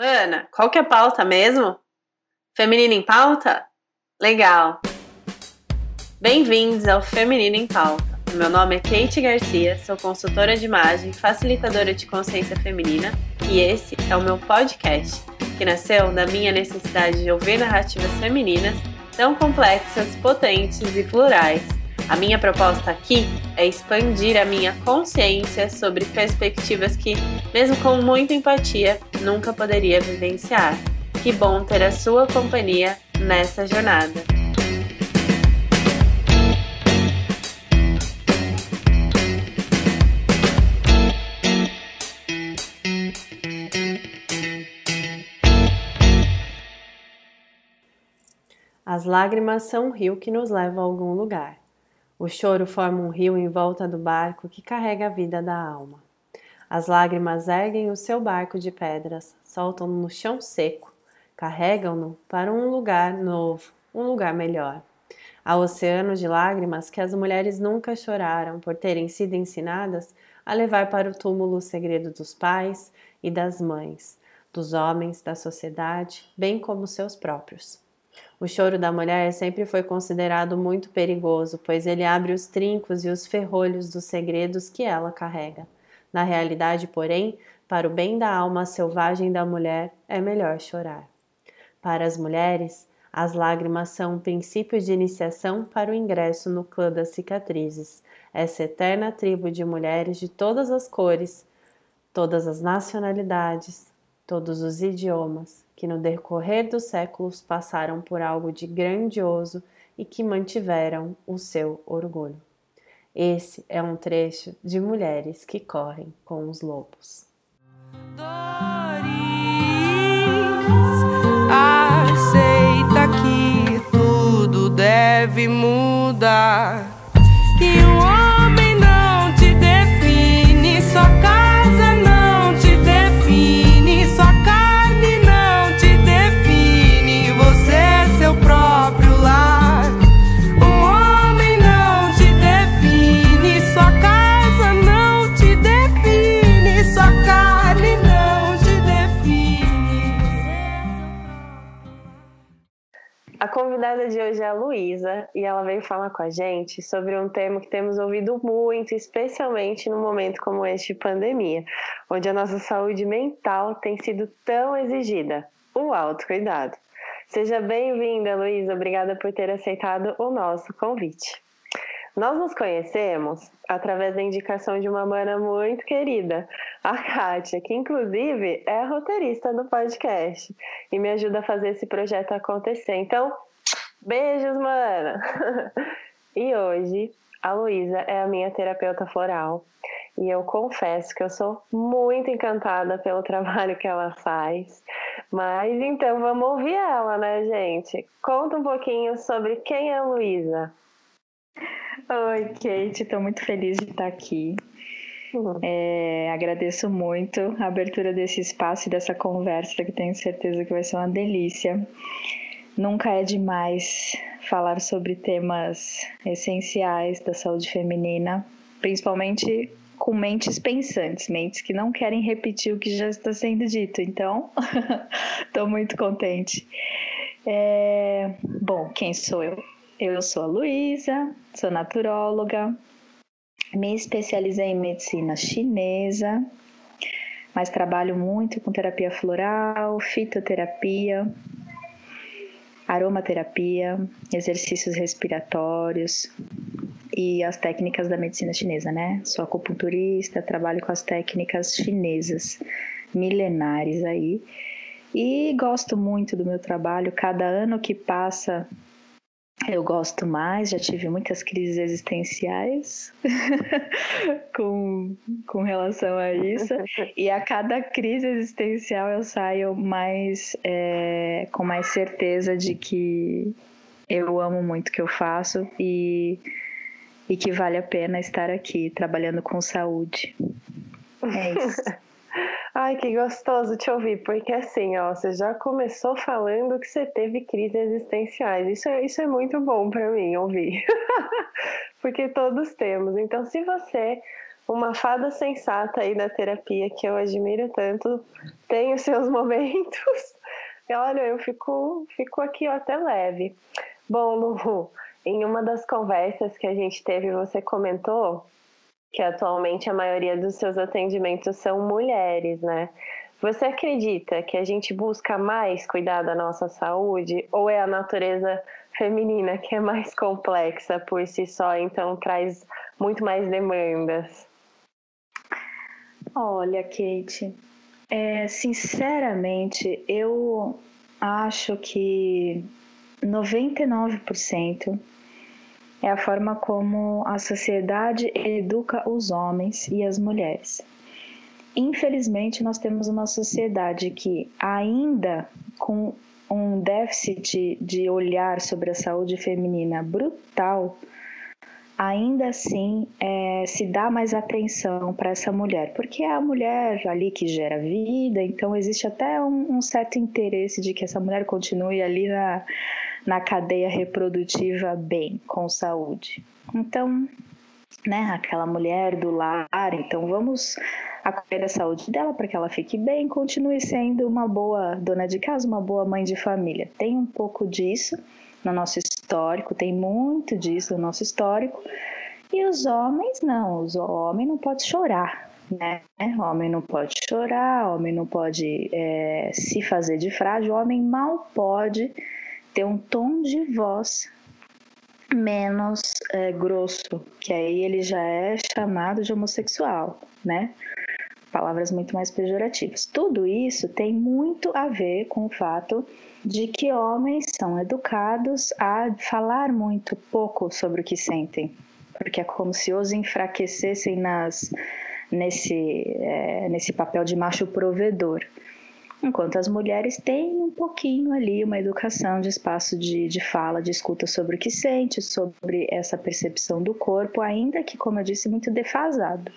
Mana, qual que é a pauta mesmo? Feminino em pauta? Legal! Bem-vindos ao Feminino em Pauta. Meu nome é Kate Garcia, sou consultora de imagem, facilitadora de consciência feminina e esse é o meu podcast, que nasceu da minha necessidade de ouvir narrativas femininas tão complexas, potentes e plurais. A minha proposta aqui é expandir a minha consciência sobre perspectivas que, mesmo com muita empatia, nunca poderia vivenciar. Que bom ter a sua companhia nessa jornada. As lágrimas são um rio que nos leva a algum lugar. O choro forma um rio em volta do barco que carrega a vida da alma. As lágrimas erguem o seu barco de pedras, soltam-no no chão seco, carregam-no para um lugar novo, um lugar melhor. Há oceanos de lágrimas que as mulheres nunca choraram por terem sido ensinadas a levar para o túmulo o segredo dos pais e das mães, dos homens, da sociedade, bem como seus próprios. O choro da mulher sempre foi considerado muito perigoso, pois ele abre os trincos e os ferrolhos dos segredos que ela carrega. Na realidade, porém, para o bem da alma selvagem da mulher, é melhor chorar. Para as mulheres, as lágrimas são um princípio de iniciação para o ingresso no clã das cicatrizes, essa eterna tribo de mulheres de todas as cores, todas as nacionalidades, todos os idiomas, que no decorrer dos séculos passaram por algo de grandioso e que mantiveram o seu orgulho. Esse é um trecho de Mulheres que Correm com os Lobos. Doris, aceita que tudo deve mudar. Convidada de hoje é a Luísa e ela veio falar com a gente sobre um tema que temos ouvido muito, especialmente no momento como este de pandemia, onde a nossa saúde mental tem sido tão exigida: o autocuidado. Seja bem-vinda, Luísa. Obrigada por ter aceitado o nosso convite. Nós nos conhecemos através da indicação de uma mana muito querida, a Kátia, que inclusive é roteirista do podcast e me ajuda a fazer esse projeto acontecer. Então, beijos, mana! E hoje a Luísa é a minha terapeuta floral e eu confesso que eu sou muito encantada pelo trabalho que ela faz. Mas então vamos ouvir ela, né, gente? Conta um pouquinho sobre quem é a Luísa. Oi, Kate, estou muito feliz de estar aqui. É, agradeço muito a abertura desse espaço e dessa conversa, que tenho certeza que vai ser uma delícia. Nunca é demais falar sobre temas essenciais da saúde feminina, principalmente com mentes pensantes, mentes que não querem repetir o que já está sendo dito. Então, estou muito contente. É, bom, quem sou eu? Eu sou a Luísa, sou naturóloga, me especializei em medicina chinesa, mas trabalho muito com terapia floral, fitoterapia, aromaterapia, exercícios respiratórios e as técnicas da medicina chinesa, né? Sou acupunturista, trabalho com as técnicas chinesas milenares aí. E gosto muito do meu trabalho. Cada ano que passa, eu gosto mais, já tive muitas crises existenciais com, com relação a isso. E a cada crise existencial eu saio mais é, com mais certeza de que eu amo muito o que eu faço e, e que vale a pena estar aqui trabalhando com saúde. É isso. Ai, que gostoso te ouvir, porque assim, ó, você já começou falando que você teve crises existenciais. Isso é, isso é muito bom para mim ouvir, porque todos temos. Então, se você uma fada sensata aí da terapia que eu admiro tanto, tem os seus momentos. Olha, eu fico, fico aqui ó, até leve. Bom, Lu, em uma das conversas que a gente teve, você comentou que atualmente a maioria dos seus atendimentos são mulheres, né? Você acredita que a gente busca mais cuidar da nossa saúde ou é a natureza feminina que é mais complexa por si só, então traz muito mais demandas? Olha, Kate, é, sinceramente, eu acho que 99% é a forma como a sociedade educa os homens e as mulheres. Infelizmente, nós temos uma sociedade que, ainda com um déficit de olhar sobre a saúde feminina brutal, ainda assim é, se dá mais atenção para essa mulher, porque é a mulher ali que gera vida, então existe até um, um certo interesse de que essa mulher continue ali na, na cadeia reprodutiva bem, com saúde. Então, né, aquela mulher do lar, então vamos acolher a saúde dela para que ela fique bem, continue sendo uma boa dona de casa, uma boa mãe de família. Tem um pouco disso no nosso histórico, tem muito disso no nosso histórico. E os homens não, os homens não pode chorar, né? Homem não pode chorar, homem não pode é, se fazer de frágil, homem mal pode ter um tom de voz menos é, grosso, que aí ele já é chamado de homossexual, né? Palavras muito mais pejorativas. Tudo isso tem muito a ver com o fato de que homens são educados a falar muito pouco sobre o que sentem, porque é como se os enfraquecessem nas, nesse, é, nesse papel de macho provedor. Enquanto as mulheres têm um pouquinho ali uma educação de espaço de, de fala, de escuta sobre o que sente, sobre essa percepção do corpo, ainda que, como eu disse, muito defasado,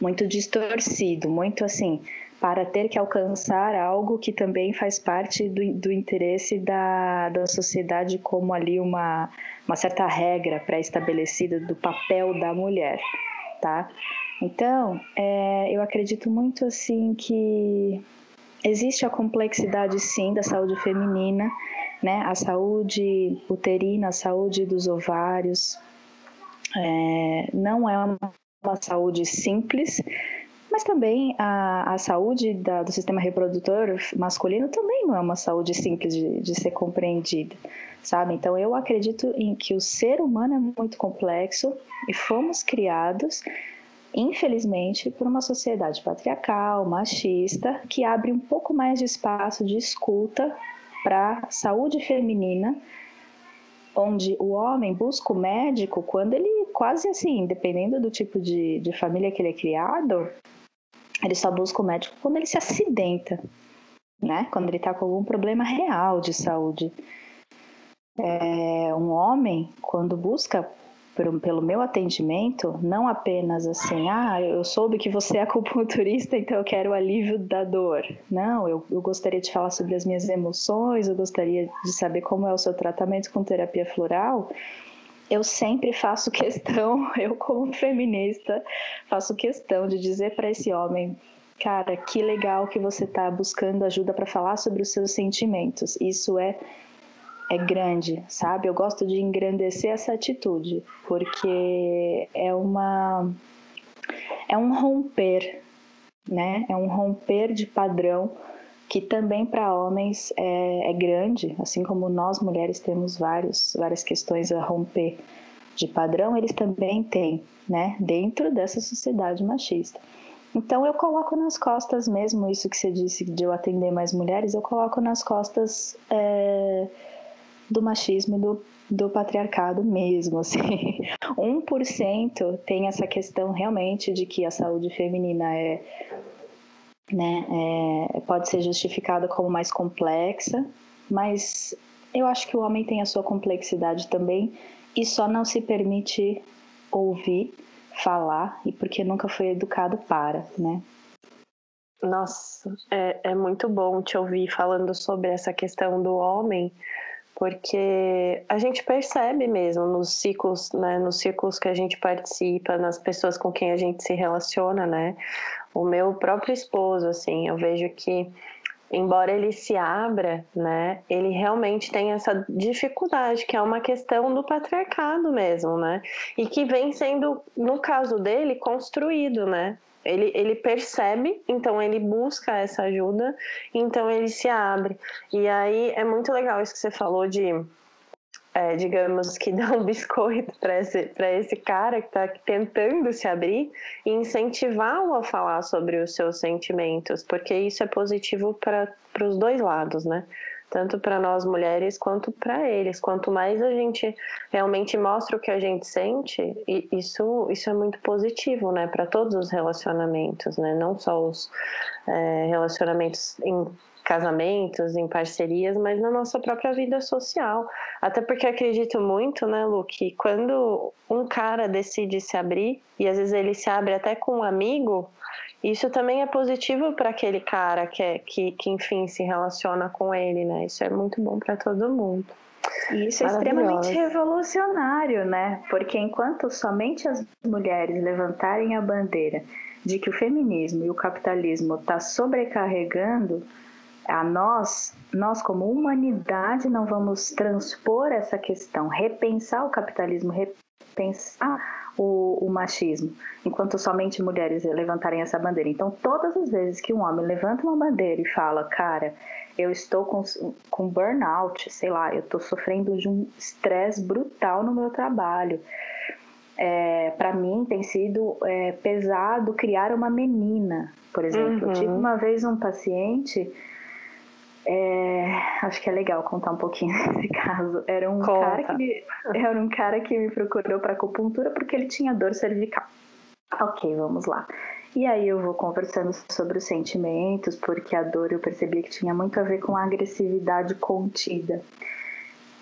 muito distorcido, muito assim, para ter que alcançar algo que também faz parte do, do interesse da, da sociedade como ali uma, uma certa regra pré-estabelecida do papel da mulher, tá? Então, é, eu acredito muito assim que Existe a complexidade, sim, da saúde feminina, né? A saúde uterina, a saúde dos ovários. É, não é uma, uma, saúde simples, mas também a, a saúde da, do sistema reprodutor masculino também não é uma saúde simples de, de ser compreendida, sabe? Então, eu acredito em que o ser humano é muito complexo e fomos criados infelizmente, por uma sociedade patriarcal, machista, que abre um pouco mais de espaço de escuta para a saúde feminina, onde o homem busca o médico quando ele, quase assim, dependendo do tipo de, de família que ele é criado, ele só busca o médico quando ele se acidenta, né? Quando ele está com algum problema real de saúde. É, um homem, quando busca pelo meu atendimento, não apenas assim, ah, eu soube que você é acupunturista, então eu quero o alívio da dor. Não, eu, eu gostaria de falar sobre as minhas emoções, eu gostaria de saber como é o seu tratamento com terapia floral. Eu sempre faço questão, eu como feminista, faço questão de dizer para esse homem, cara, que legal que você está buscando ajuda para falar sobre os seus sentimentos. Isso é é grande, sabe? Eu gosto de engrandecer essa atitude, porque é uma é um romper, né? É um romper de padrão que também para homens é, é, grande, assim como nós mulheres temos vários, várias questões a romper de padrão, eles também têm, né? Dentro dessa sociedade machista. Então eu coloco nas costas mesmo isso que você disse de eu atender mais mulheres, eu coloco nas costas é, do machismo e do, do patriarcado mesmo, assim. 1% tem essa questão realmente de que a saúde feminina é, né, é, pode ser justificada como mais complexa, mas eu acho que o homem tem a sua complexidade também e só não se permite ouvir, falar e porque nunca foi educado para, né? Nossa, é, é muito bom te ouvir falando sobre essa questão do homem, porque a gente percebe mesmo nos ciclos, né, nos ciclos que a gente participa, nas pessoas com quem a gente se relaciona, né? O meu próprio esposo, assim, eu vejo que embora ele se abra, né, ele realmente tem essa dificuldade, que é uma questão do patriarcado mesmo, né? E que vem sendo, no caso dele, construído, né? Ele, ele percebe, então ele busca essa ajuda, então ele se abre. E aí é muito legal isso que você falou de é, digamos que dar um biscoito para esse, esse cara que está tentando se abrir e incentivá-lo a falar sobre os seus sentimentos, porque isso é positivo para os dois lados, né? Tanto para nós mulheres quanto para eles. Quanto mais a gente realmente mostra o que a gente sente, isso, isso é muito positivo, né? Para todos os relacionamentos, né? Não só os é, relacionamentos em casamentos, em parcerias, mas na nossa própria vida social. Até porque acredito muito, né, Lu, que quando um cara decide se abrir, e às vezes ele se abre até com um amigo, isso também é positivo para aquele cara que, é, que, que, enfim, se relaciona com ele, né? Isso é muito bom para todo mundo. E isso é extremamente revolucionário, né? Porque enquanto somente as mulheres levantarem a bandeira de que o feminismo e o capitalismo está sobrecarregando a nós, nós como humanidade não vamos transpor essa questão, repensar o capitalismo, repensar o, o, machismo, enquanto somente mulheres levantarem essa bandeira. Então, todas as vezes que um homem levanta uma bandeira e fala, cara, eu estou com, com burnout, sei lá, eu estou sofrendo de um estresse brutal no meu trabalho. É, para mim tem sido é, pesado criar uma menina, por exemplo. Uhum. Eu tive uhum. uma vez um paciente é, acho que é legal contar um pouquinho desse caso. Era um, cara que me, era um cara que me procurou para acupuntura porque ele tinha dor cervical. Ok, vamos lá. E aí eu vou conversando sobre os sentimentos, porque a dor eu percebi que tinha muito a ver com a agressividade contida.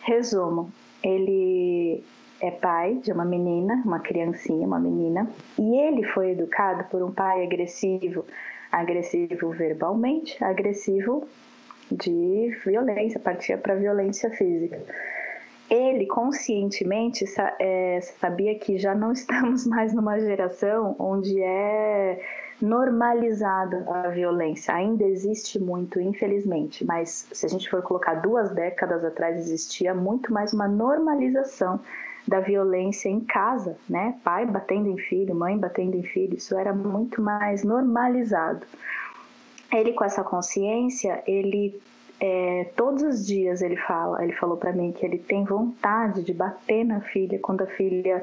Resumo, ele é pai de uma menina, uma criancinha, uma menina, e ele foi educado por um pai agressivo, agressivo verbalmente, agressivo de violência, partia para violência física. Ele conscientemente é, sabia que já não estamos mais numa geração onde é normalizada a violência. Ainda existe muito, infelizmente, mas se a gente for colocar duas décadas atrás, existia muito mais uma normalização da violência em casa, né? Pai batendo em filho, mãe batendo em filho, isso era muito mais normalizado ele com essa consciência, ele é, todos os dias ele fala, ele falou para mim que ele tem vontade de bater na filha quando a filha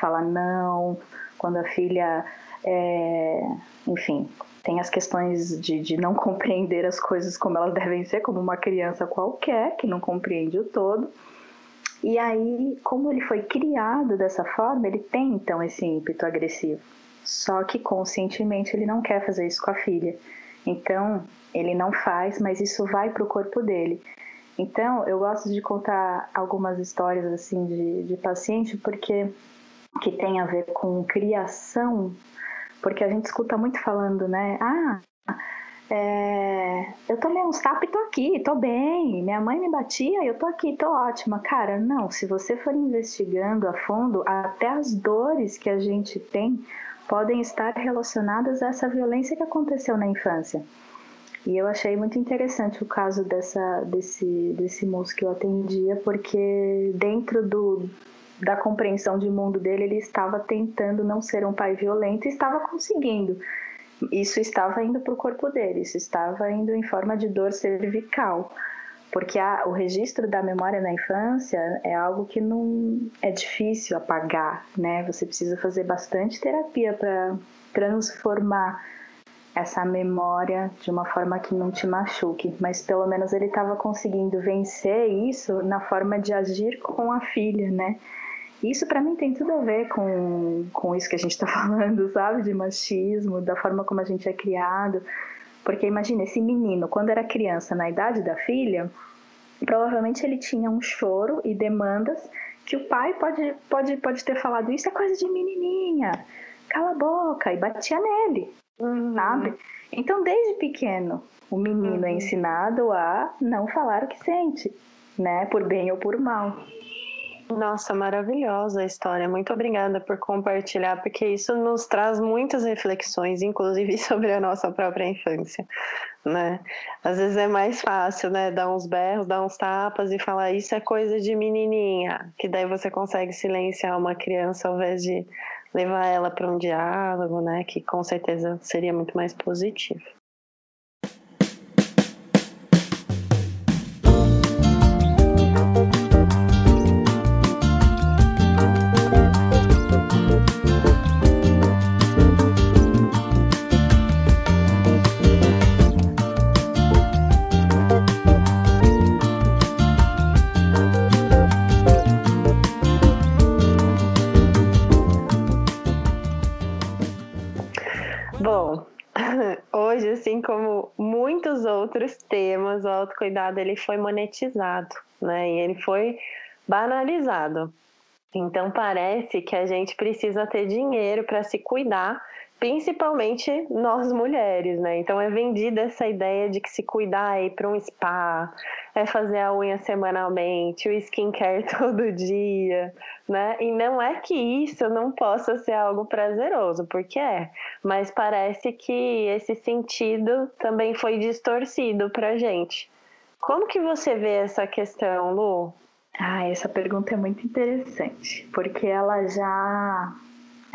fala não, quando a filha, é, enfim, tem as questões de, de não compreender as coisas como elas devem ser, como uma criança qualquer que não compreende o todo. E aí, como ele foi criado dessa forma, ele tem então esse ímpeto agressivo. Só que conscientemente ele não quer fazer isso com a filha. Então, ele não faz, mas isso vai para o corpo dele. Então, eu gosto de contar algumas histórias assim de, de paciente, porque que tem a ver com criação, porque a gente escuta muito falando, né? Ah, é, eu tomei um tapa e tô aqui, tô bem. Minha mãe me batia e eu tô aqui, tô ótima. Cara, não, se você for investigando a fundo, até as dores que a gente tem podem estar relacionadas a essa violência que aconteceu na infância. E eu achei muito interessante o caso dessa, desse, desse moço que eu atendia, porque dentro do, da compreensão de mundo dele, ele estava tentando não ser um pai violento e estava conseguindo. Isso estava indo para o corpo dele, isso estava indo em forma de dor cervical porque a, o registro da memória na infância é algo que não é difícil apagar, né? Você precisa fazer bastante terapia para transformar essa memória de uma forma que não te machuque, mas pelo menos ele estava conseguindo vencer isso na forma de agir com a filha, né? Isso para mim tem tudo a ver com, com isso que a gente está falando, sabe? De machismo, da forma como a gente é criado. Porque imagina, esse menino, quando era criança, na idade da filha, provavelmente ele tinha um choro e demandas que o pai pode, pode, pode ter falado: Isso é coisa de menininha, cala a boca, e batia nele, uhum. sabe? Então, desde pequeno, o menino é uhum. é ensinado a não falar o que sente. né? Por bem ou por mal. Nossa, maravilhosa a história. Muito obrigada por compartilhar, porque isso nos traz muitas reflexões, inclusive sobre a nossa própria infância, né? Às vezes é mais fácil, né, dar uns berros, dar uns tapas e falar isso é coisa de menininha, que daí você consegue silenciar uma criança ao invés de levar ela para um diálogo, né, que com certeza seria muito mais positivo. Como muitos outros temas, o autocuidado ele foi monetizado, né? E ele foi banalizado. Então parece que a gente precisa ter dinheiro para se cuidar, principalmente nós mulheres, né? Então é vendida essa ideia de que se cuidar é ir para um spa, é fazer a unha semanalmente, o skincare todo dia, né? E não é que isso não possa ser algo prazeroso, porque é, mas parece que esse sentido também foi distorcido pra gente. Como que você vê essa questão, Lu? Ah, essa pergunta é muito interessante, porque ela já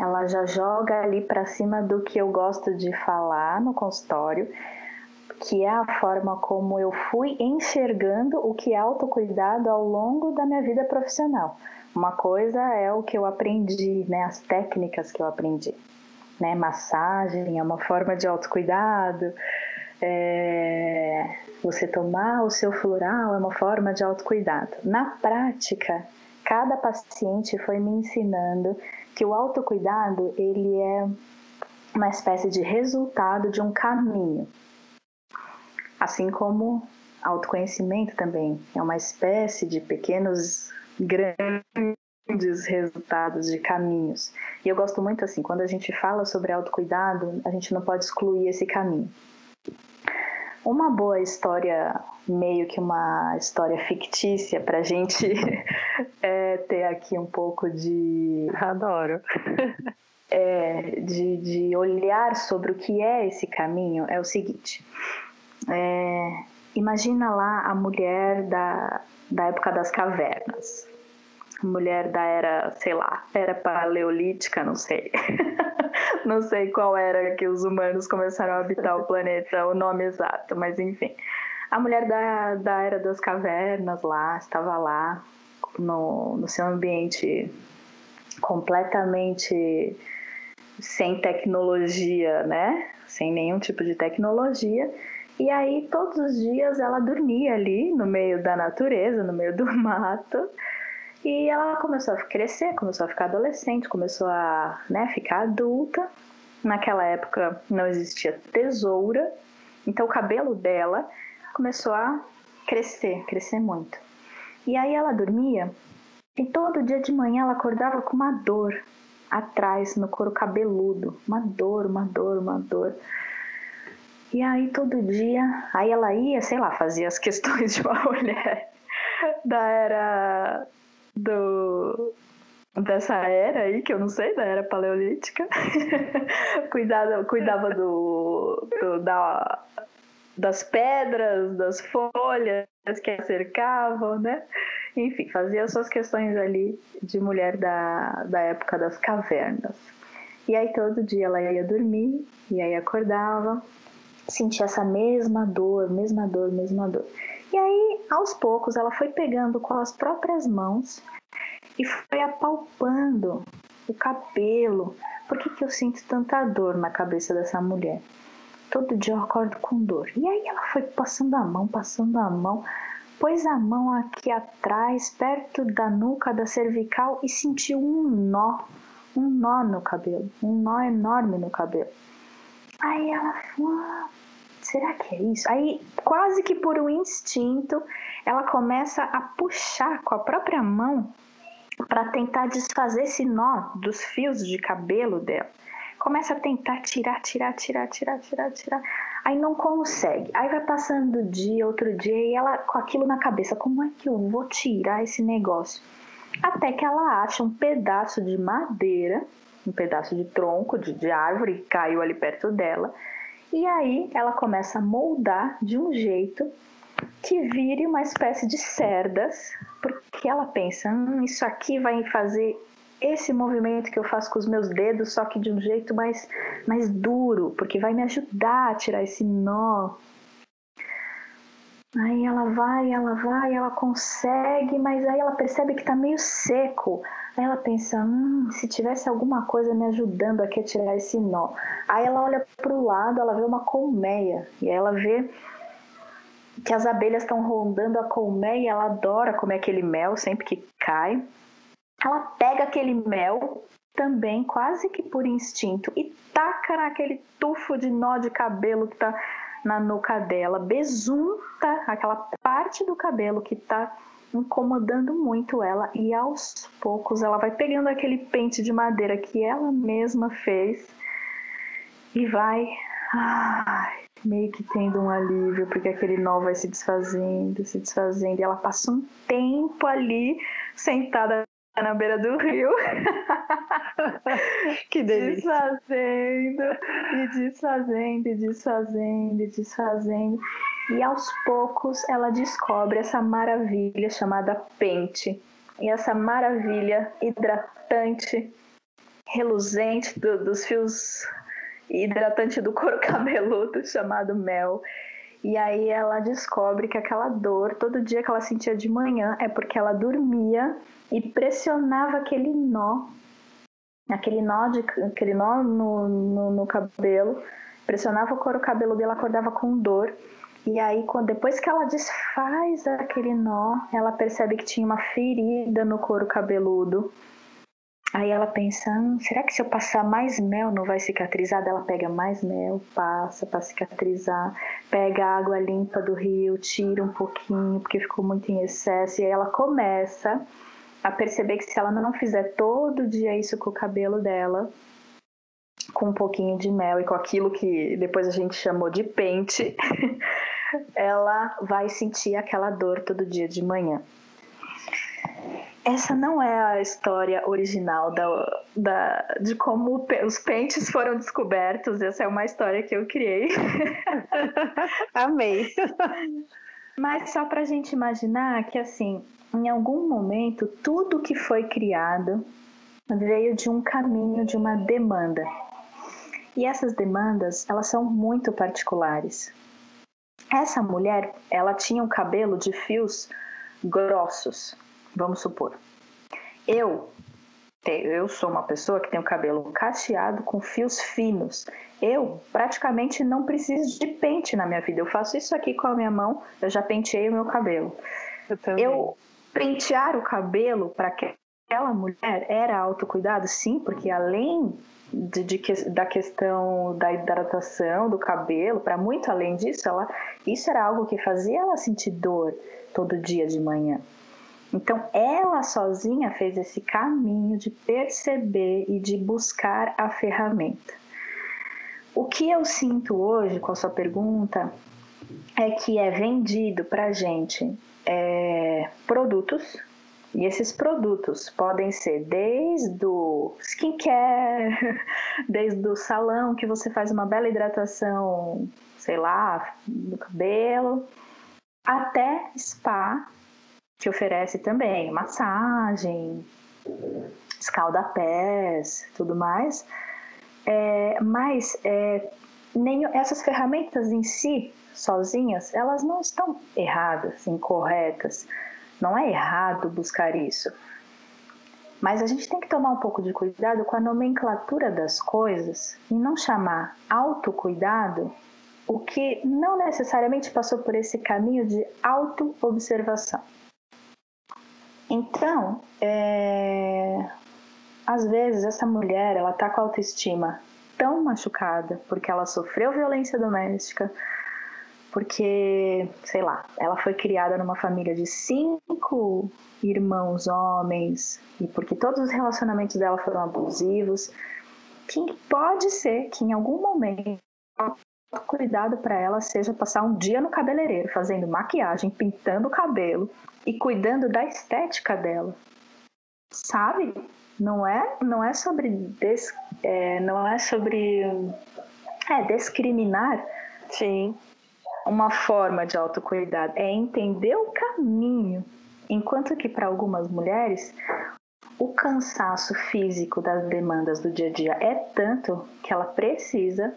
ela já joga ali para cima do que eu gosto de falar no consultório, que é a forma como eu fui enxergando o que é autocuidado ao longo da minha vida profissional. Uma coisa é o que eu aprendi, né, as técnicas que eu aprendi. Né, massagem é uma forma de autocuidado, é, você tomar o seu floral é uma forma de autocuidado. Na prática, cada paciente foi me ensinando que o autocuidado ele é uma espécie de resultado de um caminho. Assim como autoconhecimento também é uma espécie de pequenos grandes resultados de caminhos. E eu gosto muito assim, quando a gente fala sobre autocuidado, a gente não pode excluir esse caminho. Uma boa história, meio que uma história fictícia, para a gente é, ter aqui um pouco de. Adoro. é, de, de olhar sobre o que é esse caminho é o seguinte. É, imagina lá a mulher da, da época das cavernas. Mulher da era, sei lá, era paleolítica, não sei. não sei qual era que os humanos começaram a habitar o planeta, o nome exato, mas enfim. A mulher da, da era das cavernas lá, estava lá no, no seu ambiente completamente sem tecnologia, né? Sem nenhum tipo de tecnologia e aí, todos os dias, ela dormia ali no meio da natureza, no meio do mato. E ela começou a crescer, começou a ficar adolescente, começou a né, ficar adulta. Naquela época não existia tesoura, então o cabelo dela começou a crescer, crescer muito. E aí ela dormia e todo dia de manhã ela acordava com uma dor atrás no couro cabeludo, uma dor, uma dor, uma dor. E aí todo dia, aí ela ia, sei lá, fazia as questões de uma mulher da era do dessa era aí, que eu não sei, da era paleolítica. cuidava, cuidava do, do, da, das pedras, das folhas que a cercavam, né? Enfim, fazia suas questões ali de mulher da, da época das cavernas. E aí todo dia ela ia dormir, e aí acordava, sentir essa mesma dor, mesma dor, mesma dor. E aí, aos poucos, ela foi pegando com as próprias mãos e foi apalpando o cabelo. Por que, que eu sinto tanta dor na cabeça dessa mulher? Todo dia eu acordo com dor. E aí ela foi passando a mão, passando a mão, pôs a mão aqui atrás, perto da nuca, da cervical e sentiu um nó, um nó no cabelo, um nó enorme no cabelo. Aí ela falou, ah, será que é isso? Aí, quase que por um instinto, ela começa a puxar com a própria mão para tentar desfazer esse nó dos fios de cabelo dela. Começa a tentar tirar, tirar, tirar, tirar, tirar, tirar. Aí não consegue. Aí vai passando dia, outro dia, e ela com aquilo na cabeça: como é que eu vou tirar esse negócio? Até que ela acha um pedaço de madeira, um pedaço de tronco de, de árvore que caiu ali perto dela. E aí ela começa a moldar de um jeito que vire uma espécie de cerdas, porque ela pensa: hum, isso aqui vai fazer esse movimento que eu faço com os meus dedos, só que de um jeito mais, mais duro, porque vai me ajudar a tirar esse nó. Aí ela vai, ela vai, ela consegue, mas aí ela percebe que tá meio seco. Aí ela pensa, hum, se tivesse alguma coisa me ajudando aqui a tirar esse nó. Aí ela olha pro lado, ela vê uma colmeia e aí ela vê que as abelhas estão rondando a colmeia, ela adora comer aquele mel sempre que cai. Ela pega aquele mel também quase que por instinto e taca naquele tufo de nó de cabelo que tá na nuca dela, besunta aquela parte do cabelo que tá incomodando muito ela e aos poucos ela vai pegando aquele pente de madeira que ela mesma fez e vai ai, meio que tendo um alívio porque aquele nó vai se desfazendo, se desfazendo e ela passa um tempo ali sentada na beira do rio. que delícia. Desfazendo, e desfazendo, e desfazendo, e desfazendo. E aos poucos ela descobre essa maravilha chamada pente. E essa maravilha hidratante, reluzente do, dos fios hidratante do couro cabeludo chamado mel. E aí ela descobre que aquela dor, todo dia que ela sentia de manhã, é porque ela dormia e pressionava aquele nó, aquele nó, de, aquele nó no, no, no cabelo, pressionava o couro cabeludo e ela acordava com dor. E aí, depois que ela desfaz aquele nó, ela percebe que tinha uma ferida no couro cabeludo. Aí ela pensa, hum, será que se eu passar mais mel não vai cicatrizar? Ela pega mais mel, passa para cicatrizar, pega a água limpa do rio, tira um pouquinho porque ficou muito em excesso e aí ela começa a perceber que se ela não fizer todo dia isso com o cabelo dela, com um pouquinho de mel e com aquilo que depois a gente chamou de pente, ela vai sentir aquela dor todo dia de manhã essa não é a história original da, da, de como os pentes foram descobertos. Essa é uma história que eu criei. Amei. Mas só para a gente imaginar que, assim, em algum momento, tudo que foi criado veio de um caminho, de uma demanda. E essas demandas, elas são muito particulares. Essa mulher, ela tinha um cabelo de fios grossos, Vamos supor. Eu eu sou uma pessoa que tem o cabelo cacheado com fios finos. Eu praticamente não preciso de pente na minha vida. Eu faço isso aqui com a minha mão, eu já penteei o meu cabelo. Eu, eu pentear o cabelo para aquela mulher era autocuidado? Sim, porque além de, de, da questão da hidratação do cabelo, para muito além disso, ela, isso era algo que fazia ela sentir dor todo dia de manhã. Então, ela sozinha fez esse caminho de perceber e de buscar a ferramenta. O que eu sinto hoje com a sua pergunta é que é vendido para gente é, produtos e esses produtos podem ser desde o skincare, desde o salão que você faz uma bela hidratação, sei lá, do cabelo, até spa que oferece também massagem, escalda-pés, tudo mais. É, mas é, nem, essas ferramentas em si, sozinhas, elas não estão erradas, incorretas. Não é errado buscar isso. Mas a gente tem que tomar um pouco de cuidado com a nomenclatura das coisas e não chamar autocuidado o que não necessariamente passou por esse caminho de auto-observação. Então, é... às vezes essa mulher ela tá com a autoestima tão machucada porque ela sofreu violência doméstica, porque, sei lá, ela foi criada numa família de cinco irmãos homens e porque todos os relacionamentos dela foram abusivos, que pode ser que em algum momento autocuidado para ela seja passar um dia no cabeleireiro, fazendo maquiagem, pintando o cabelo e cuidando da estética dela. Sabe? Não é, não é sobre des, é, não é sobre é, discriminar Sim. Uma forma de autocuidado, é entender o caminho. Enquanto que para algumas mulheres o cansaço físico das demandas do dia a dia é tanto que ela precisa,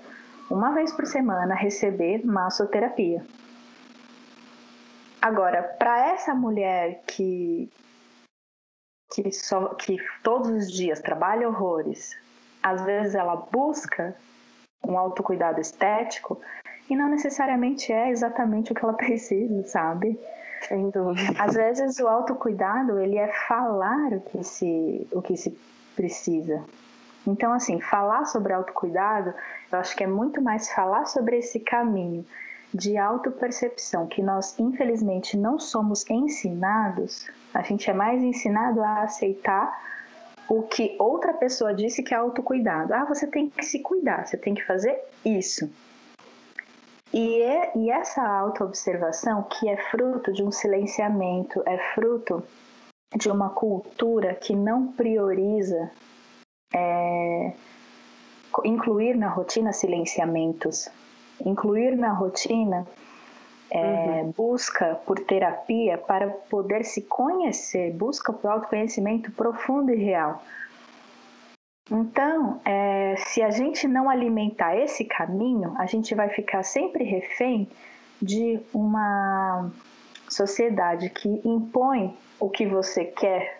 uma vez por semana, receber massoterapia. Agora, para essa mulher que, que, só, que todos os dias trabalha horrores, às vezes ela busca um autocuidado estético e não necessariamente é exatamente o que ela precisa, sabe? Sem dúvida. Às vezes o autocuidado, ele é falar o que se, o que se precisa. Então, assim, falar sobre autocuidado, eu acho que é muito mais falar sobre esse caminho de autopercepção que nós, infelizmente, não somos ensinados. A gente é mais ensinado a aceitar o que outra pessoa disse que é autocuidado. Ah, você tem que se cuidar, você tem que fazer isso. E, é, e essa autoobservação, que é fruto de um silenciamento, é fruto de uma cultura que não prioriza é, incluir na rotina silenciamentos, incluir na rotina é, uhum. busca por terapia para poder se conhecer, busca por autoconhecimento profundo e real. Então, é, se a gente não alimentar esse caminho, a gente vai ficar sempre refém de uma sociedade que impõe o que você quer,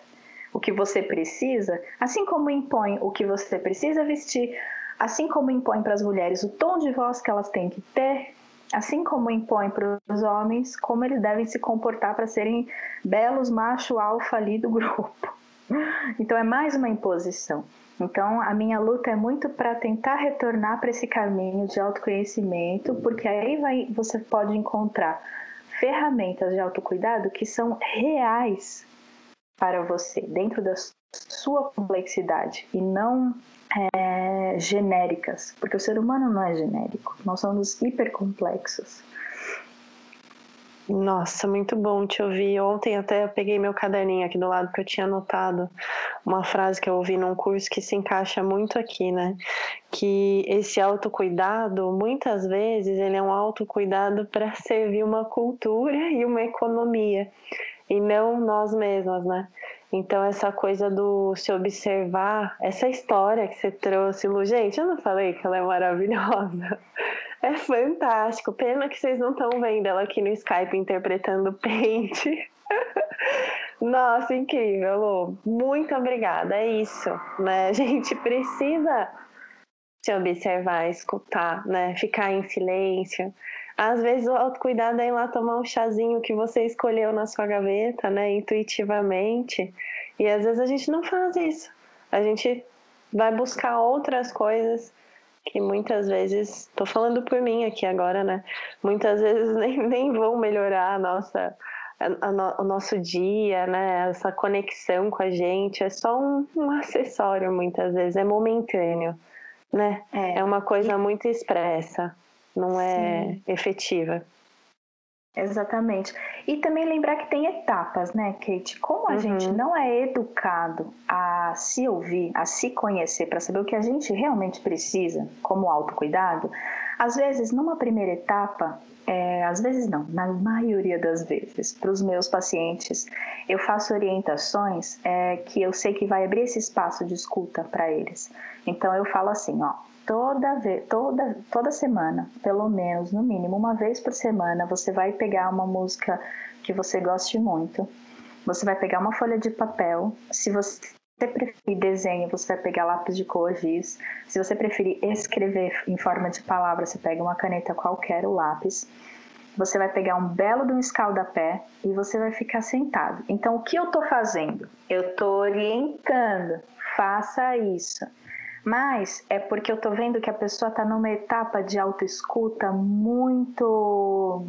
o que você precisa, assim como impõe o que você precisa vestir, assim como impõe para as mulheres o tom de voz que elas têm que ter, assim como impõe para os homens como eles devem se comportar para serem belos macho alfa ali do grupo. Então é mais uma imposição. Então, a minha luta é muito para tentar retornar para esse caminho de autoconhecimento, porque aí vai, você pode encontrar ferramentas de autocuidado que são reais para você, dentro da sua complexidade e não é, genéricas, porque o ser humano não é genérico, nós somos hipercomplexos. Nossa, muito bom te ouvir. Ontem até eu peguei meu caderninho aqui do lado que eu tinha anotado uma frase que eu ouvi num curso que se encaixa muito aqui, né? Que esse autocuidado, muitas vezes, ele é um autocuidado para servir uma cultura e uma economia, e não nós mesmas, né? Então, essa coisa do se observar, essa história que você trouxe, Lu, gente, eu não falei que ela é maravilhosa. É fantástico. Pena que vocês não estão vendo ela aqui no Skype interpretando pente. Nossa, incrível, Lu. Muito obrigada. É isso, né? A gente precisa se observar, escutar, né? Ficar em silêncio. Às vezes o autocuidado é ir lá tomar um chazinho que você escolheu na sua gaveta, né? Intuitivamente. E às vezes a gente não faz isso. A gente vai buscar outras coisas que muitas vezes, tô falando por mim aqui agora, né? Muitas vezes nem, nem vão melhorar a nossa, a, a no, o nosso dia, né? Essa conexão com a gente é só um, um acessório muitas vezes, é momentâneo, né? É, é uma coisa muito expressa, não é Sim. efetiva. Exatamente. E também lembrar que tem etapas, né, Kate? Como a uhum. gente não é educado a se ouvir, a se conhecer, para saber o que a gente realmente precisa, como autocuidado, às vezes, numa primeira etapa, é, às vezes não, na maioria das vezes, para os meus pacientes, eu faço orientações é, que eu sei que vai abrir esse espaço de escuta para eles. Então eu falo assim, ó, toda vez, toda, toda semana, pelo menos, no mínimo uma vez por semana, você vai pegar uma música que você goste muito. Você vai pegar uma folha de papel. Se você preferir desenho, você vai pegar lápis de cor, giz. Se você preferir escrever em forma de palavra, você pega uma caneta qualquer, o lápis. Você vai pegar um belo de um escaldapé e você vai ficar sentado. Então, o que eu estou fazendo? Eu estou orientando. Faça isso mas é porque eu tô vendo que a pessoa tá numa etapa de autoescuta muito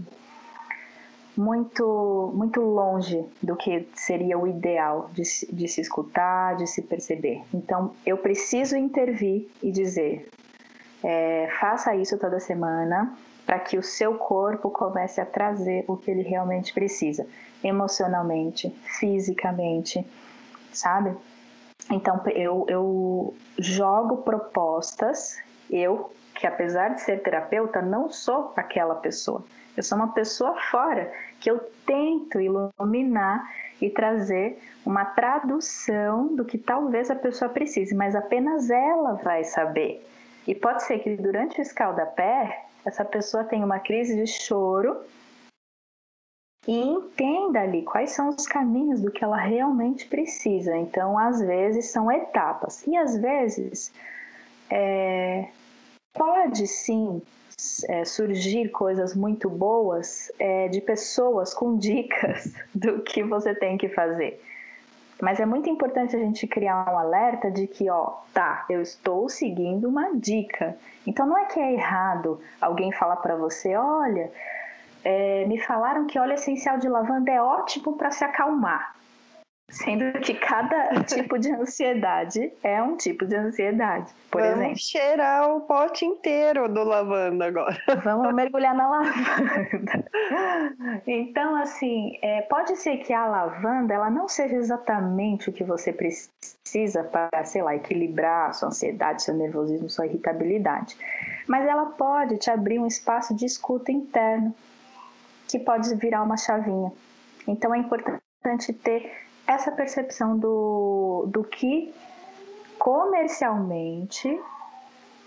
muito muito longe do que seria o ideal de, de se escutar, de se perceber. Então eu preciso intervir e dizer É, faça isso toda semana para que o seu corpo comece a trazer o que ele realmente precisa, emocionalmente, fisicamente, sabe? Então eu, eu jogo propostas, eu que apesar de ser terapeuta, não sou aquela pessoa. Eu sou uma pessoa fora que eu tento iluminar e trazer uma tradução do que talvez a pessoa precise, mas apenas ela vai saber. E pode ser que durante o escaldapé essa pessoa tenha uma crise de choro e entenda ali quais são os caminhos do que ela realmente precisa. Então, às vezes são etapas e às vezes é, pode sim é, surgir coisas muito boas é, de pessoas com dicas do que você tem que fazer. Mas é muito importante a gente criar um alerta de que, ó, tá, eu estou seguindo uma dica. Então não é que é errado alguém falar para você, olha, é, me falaram que óleo essencial de lavanda é ótimo para se acalmar. Sendo que cada tipo de ansiedade é um tipo de ansiedade, por Vamos exemplo. cheirar o pote inteiro do lavanda agora. Vamos mergulhar na lavanda. Então, assim, é, pode ser que a lavanda ela não seja exatamente o que você precisa para, sei lá, equilibrar a sua ansiedade, seu nervosismo, sua irritabilidade. Mas ela pode te abrir um espaço de escuta interno, que pode virar uma chavinha. Então, é importante ter essa percepção do, do que comercialmente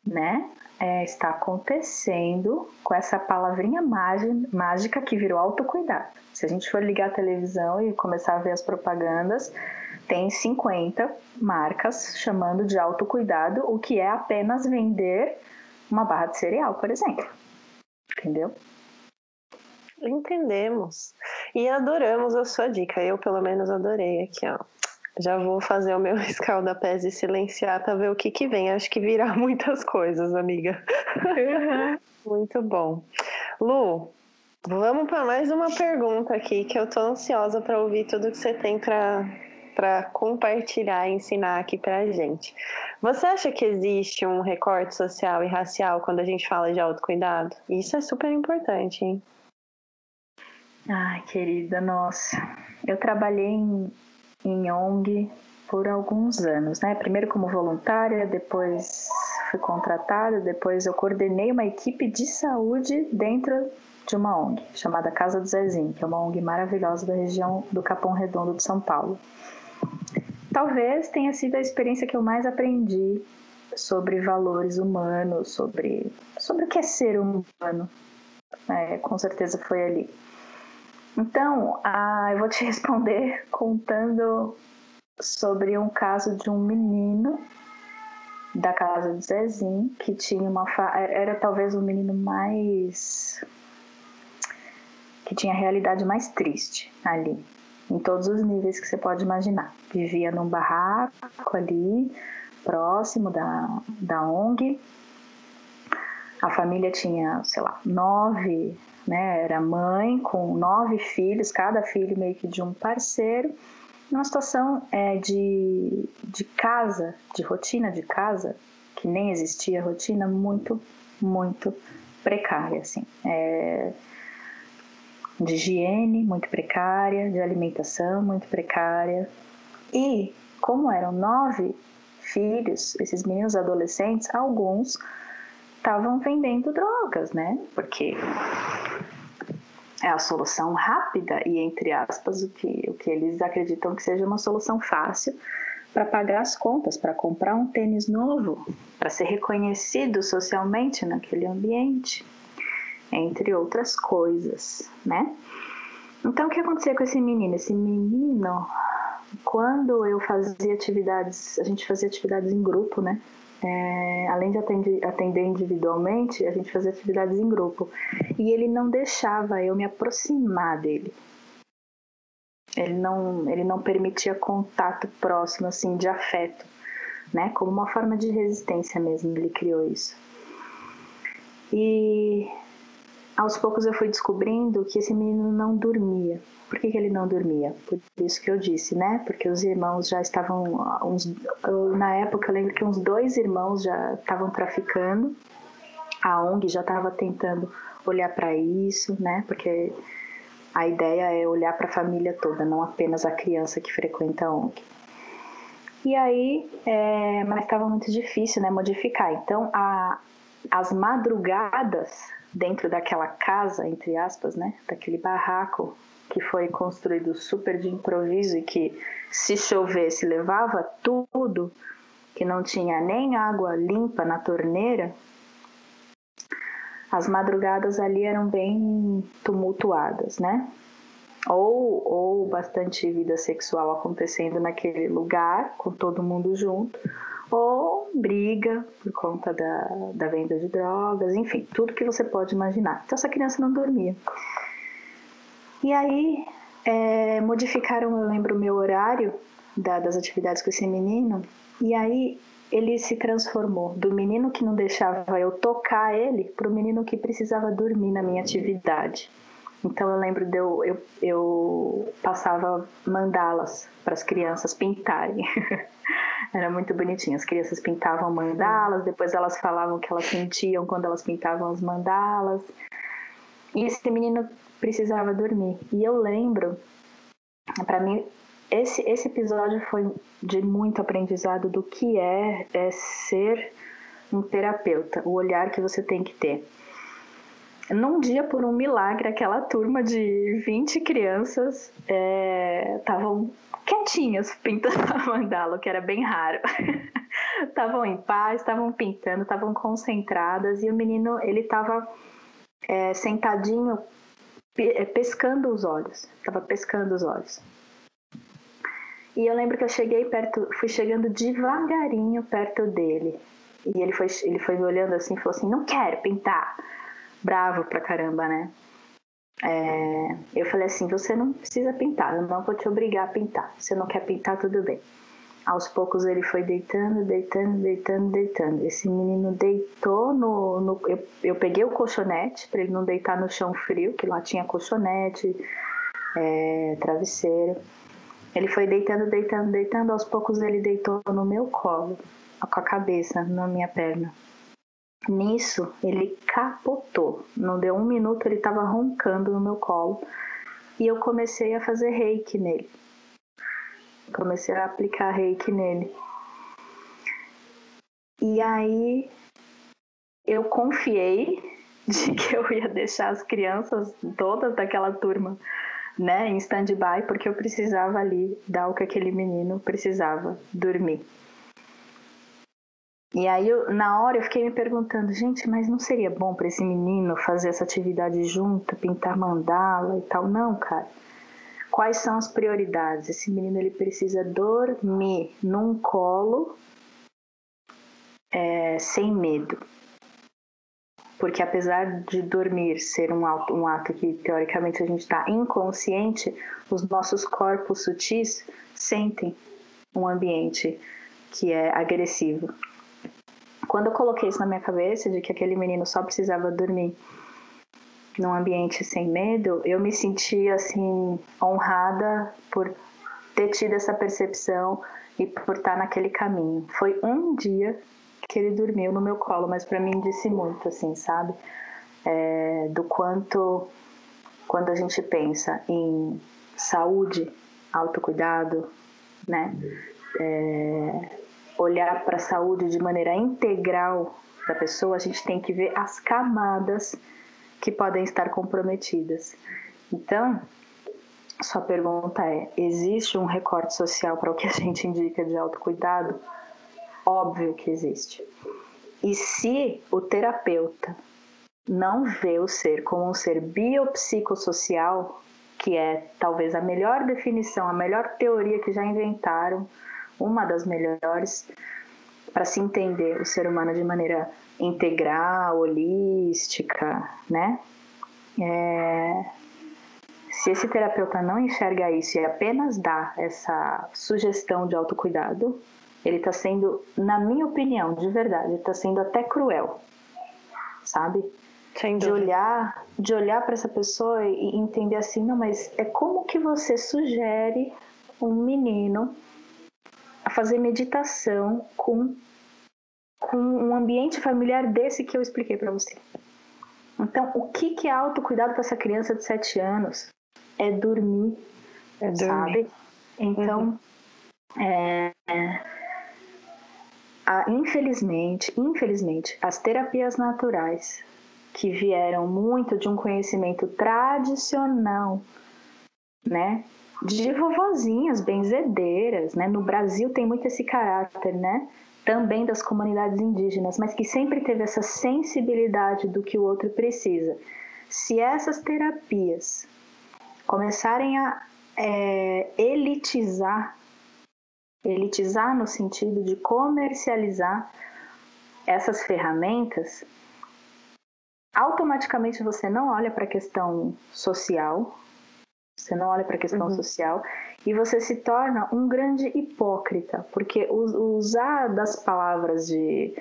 né, é, está acontecendo com essa palavrinha mágica que virou autocuidado. Se a gente for ligar a televisão e começar a ver as propagandas, tem 50 marcas chamando de autocuidado, o que é apenas vender uma barra de cereal, por exemplo. Entendeu? Entendemos. E adoramos a sua dica. Eu, pelo menos, adorei aqui, ó. Já vou fazer o meu escaldapés e silenciar para ver o que que vem. Acho que virá muitas coisas, amiga. Uhum. Muito bom. Lu, vamos para mais uma pergunta aqui que eu tô ansiosa para ouvir tudo que você tem para para compartilhar e ensinar aqui para a gente. Você acha que existe um recorte social e racial quando a gente fala de autocuidado? Isso é super importante, hein? Ai, querida, nossa. Eu trabalhei em, em ONG por alguns anos, né? Primeiro como voluntária, depois fui contratada, depois eu coordenei uma equipe de saúde dentro de uma ONG chamada Casa do Zezinho, que é uma ONG maravilhosa da região do Capão Redondo de São Paulo. Talvez tenha sido a experiência que eu mais aprendi sobre valores humanos, sobre, sobre o que é ser humano. É, com certeza foi ali. Então, ah, eu vou te responder contando sobre um caso de um menino da casa do Zezinho que tinha uma fa... era talvez o menino mais que tinha a realidade mais triste ali em todos os níveis que você pode imaginar. Vivia num barraco ali próximo da, da ONG a família tinha sei lá nove né? Era mãe com nove filhos, cada filho meio que de um parceiro, numa situação é, de, de casa, de rotina de casa, que nem existia rotina, muito, muito precária, assim. É, de higiene muito precária, de alimentação muito precária. E como eram nove filhos, esses meninos adolescentes, alguns estavam vendendo drogas, né? Porque é a solução rápida e, entre aspas, o que, o que eles acreditam que seja uma solução fácil para pagar as contas, para comprar um tênis novo, para ser reconhecido socialmente naquele ambiente, entre outras coisas, né? Então, o que aconteceu com esse menino? Esse menino, quando eu fazia atividades, a gente fazia atividades em grupo, né? É, além de atender, atender individualmente, a gente fazia atividades em grupo. E ele não deixava eu me aproximar dele. Ele não, ele não permitia contato próximo, assim, de afeto, né? Como uma forma de resistência mesmo, ele criou isso. E aos poucos eu fui descobrindo que esse menino não dormia. Por que, que, ele não dormia? Por isso que eu disse, né? Porque os irmãos já estavam. Uns, na época eu lembro que uns dois irmãos já estavam traficando A ONG já estava tentando olhar para isso, né? Porque a ideia é olhar para a família toda, não apenas a criança que frequenta a ONG. E aí, é, mas estava muito difícil, né, modificar. Então, a, as madrugadas dentro daquela casa, entre aspas, né, daquele barraco que foi construído super de improviso e que se chovesse levava tudo, que não tinha nem água limpa na torneira, as madrugadas ali eram bem tumultuadas, né? Ou, ou bastante vida sexual acontecendo naquele lugar, com todo mundo junto, ou briga por conta da, da venda de drogas, enfim, tudo que você pode imaginar. Então essa criança não dormia. E aí é, modificaram, eu lembro, o meu horário da, das atividades com esse menino, e aí ele se transformou do menino que não deixava eu tocar ele para o menino que precisava dormir na minha atividade. Então eu lembro de eu, eu, eu passava mandalas para as crianças pintarem. Era muito bonitinho. As crianças pintavam mandalas, depois elas falavam o que elas sentiam quando elas pintavam as mandalas. E esse menino precisava dormir. E eu lembro, para mim, esse, esse episódio foi de muito aprendizado do que é, é ser um terapeuta, o olhar que você tem que ter. Num dia, por um milagre, aquela turma de 20 crianças estavam é, quietinhas pintando a mandala, que era bem raro. Estavam em paz, estavam pintando, estavam concentradas e o menino ele estava é, sentadinho é, pescando os olhos, estava pescando os olhos. E eu lembro que eu cheguei perto, fui chegando devagarinho perto dele. E ele foi, ele foi me olhando assim e falou assim: Não quero pintar. Bravo pra caramba, né? É, eu falei assim: Você não precisa pintar, eu não vou te obrigar a pintar. Se você não quer pintar, tudo bem. Aos poucos ele foi deitando, deitando, deitando, deitando. Esse menino deitou no. no eu, eu peguei o colchonete para ele não deitar no chão frio, que lá tinha colchonete, é, travesseiro. Ele foi deitando, deitando, deitando. Aos poucos ele deitou no meu colo, com a cabeça na minha perna. Nisso, ele capotou. Não deu um minuto, ele estava roncando no meu colo. E eu comecei a fazer reiki nele. Comecei a aplicar reiki nele. E aí eu confiei de que eu ia deixar as crianças todas daquela turma né, em stand-by, porque eu precisava ali dar o que aquele menino precisava, dormir. E aí, eu, na hora, eu fiquei me perguntando, gente, mas não seria bom para esse menino fazer essa atividade junto, pintar mandala e tal? Não, cara. Quais são as prioridades? Esse menino ele precisa dormir num colo é, sem medo porque apesar de dormir ser um um ato que teoricamente a gente está inconsciente, os nossos corpos sutis sentem um ambiente que é agressivo. Quando eu coloquei isso na minha cabeça de que aquele menino só precisava dormir num ambiente sem medo, eu me senti assim honrada por ter tido essa percepção e por estar naquele caminho. Foi um dia que ele dormiu no meu colo, mas para mim disse muito, assim, sabe? É, do quanto, quando a gente pensa em saúde, autocuidado, né? É, olhar para a saúde de maneira integral da pessoa, a gente tem que ver as camadas que podem estar comprometidas. Então, sua pergunta é: existe um recorte social para o que a gente indica de autocuidado? Óbvio que existe. E se o terapeuta não vê o ser como um ser biopsicossocial, que é talvez a melhor definição, a melhor teoria que já inventaram, uma das melhores, para se entender o ser humano de maneira integral, holística, né? É... Se esse terapeuta não enxerga isso e apenas dá essa sugestão de autocuidado, ele está sendo, na minha opinião, de verdade, está sendo até cruel, sabe? de olhar, de olhar para essa pessoa e entender assim, não, mas é como que você sugere um menino a fazer meditação com com um ambiente familiar desse que eu expliquei para você. Então, o que, que é autocuidado para essa criança de 7 anos? É dormir, é dormir. sabe? Então, uhum. é, a, infelizmente, infelizmente, as terapias naturais que vieram muito de um conhecimento tradicional, né? De vovozinhas benzedeiras, né? No Brasil tem muito esse caráter, né? Também das comunidades indígenas, mas que sempre teve essa sensibilidade do que o outro precisa. Se essas terapias começarem a é, elitizar, elitizar no sentido de comercializar essas ferramentas, automaticamente você não olha para a questão social, você não olha para a questão uhum. social e você se torna um grande hipócrita, porque usar das palavras de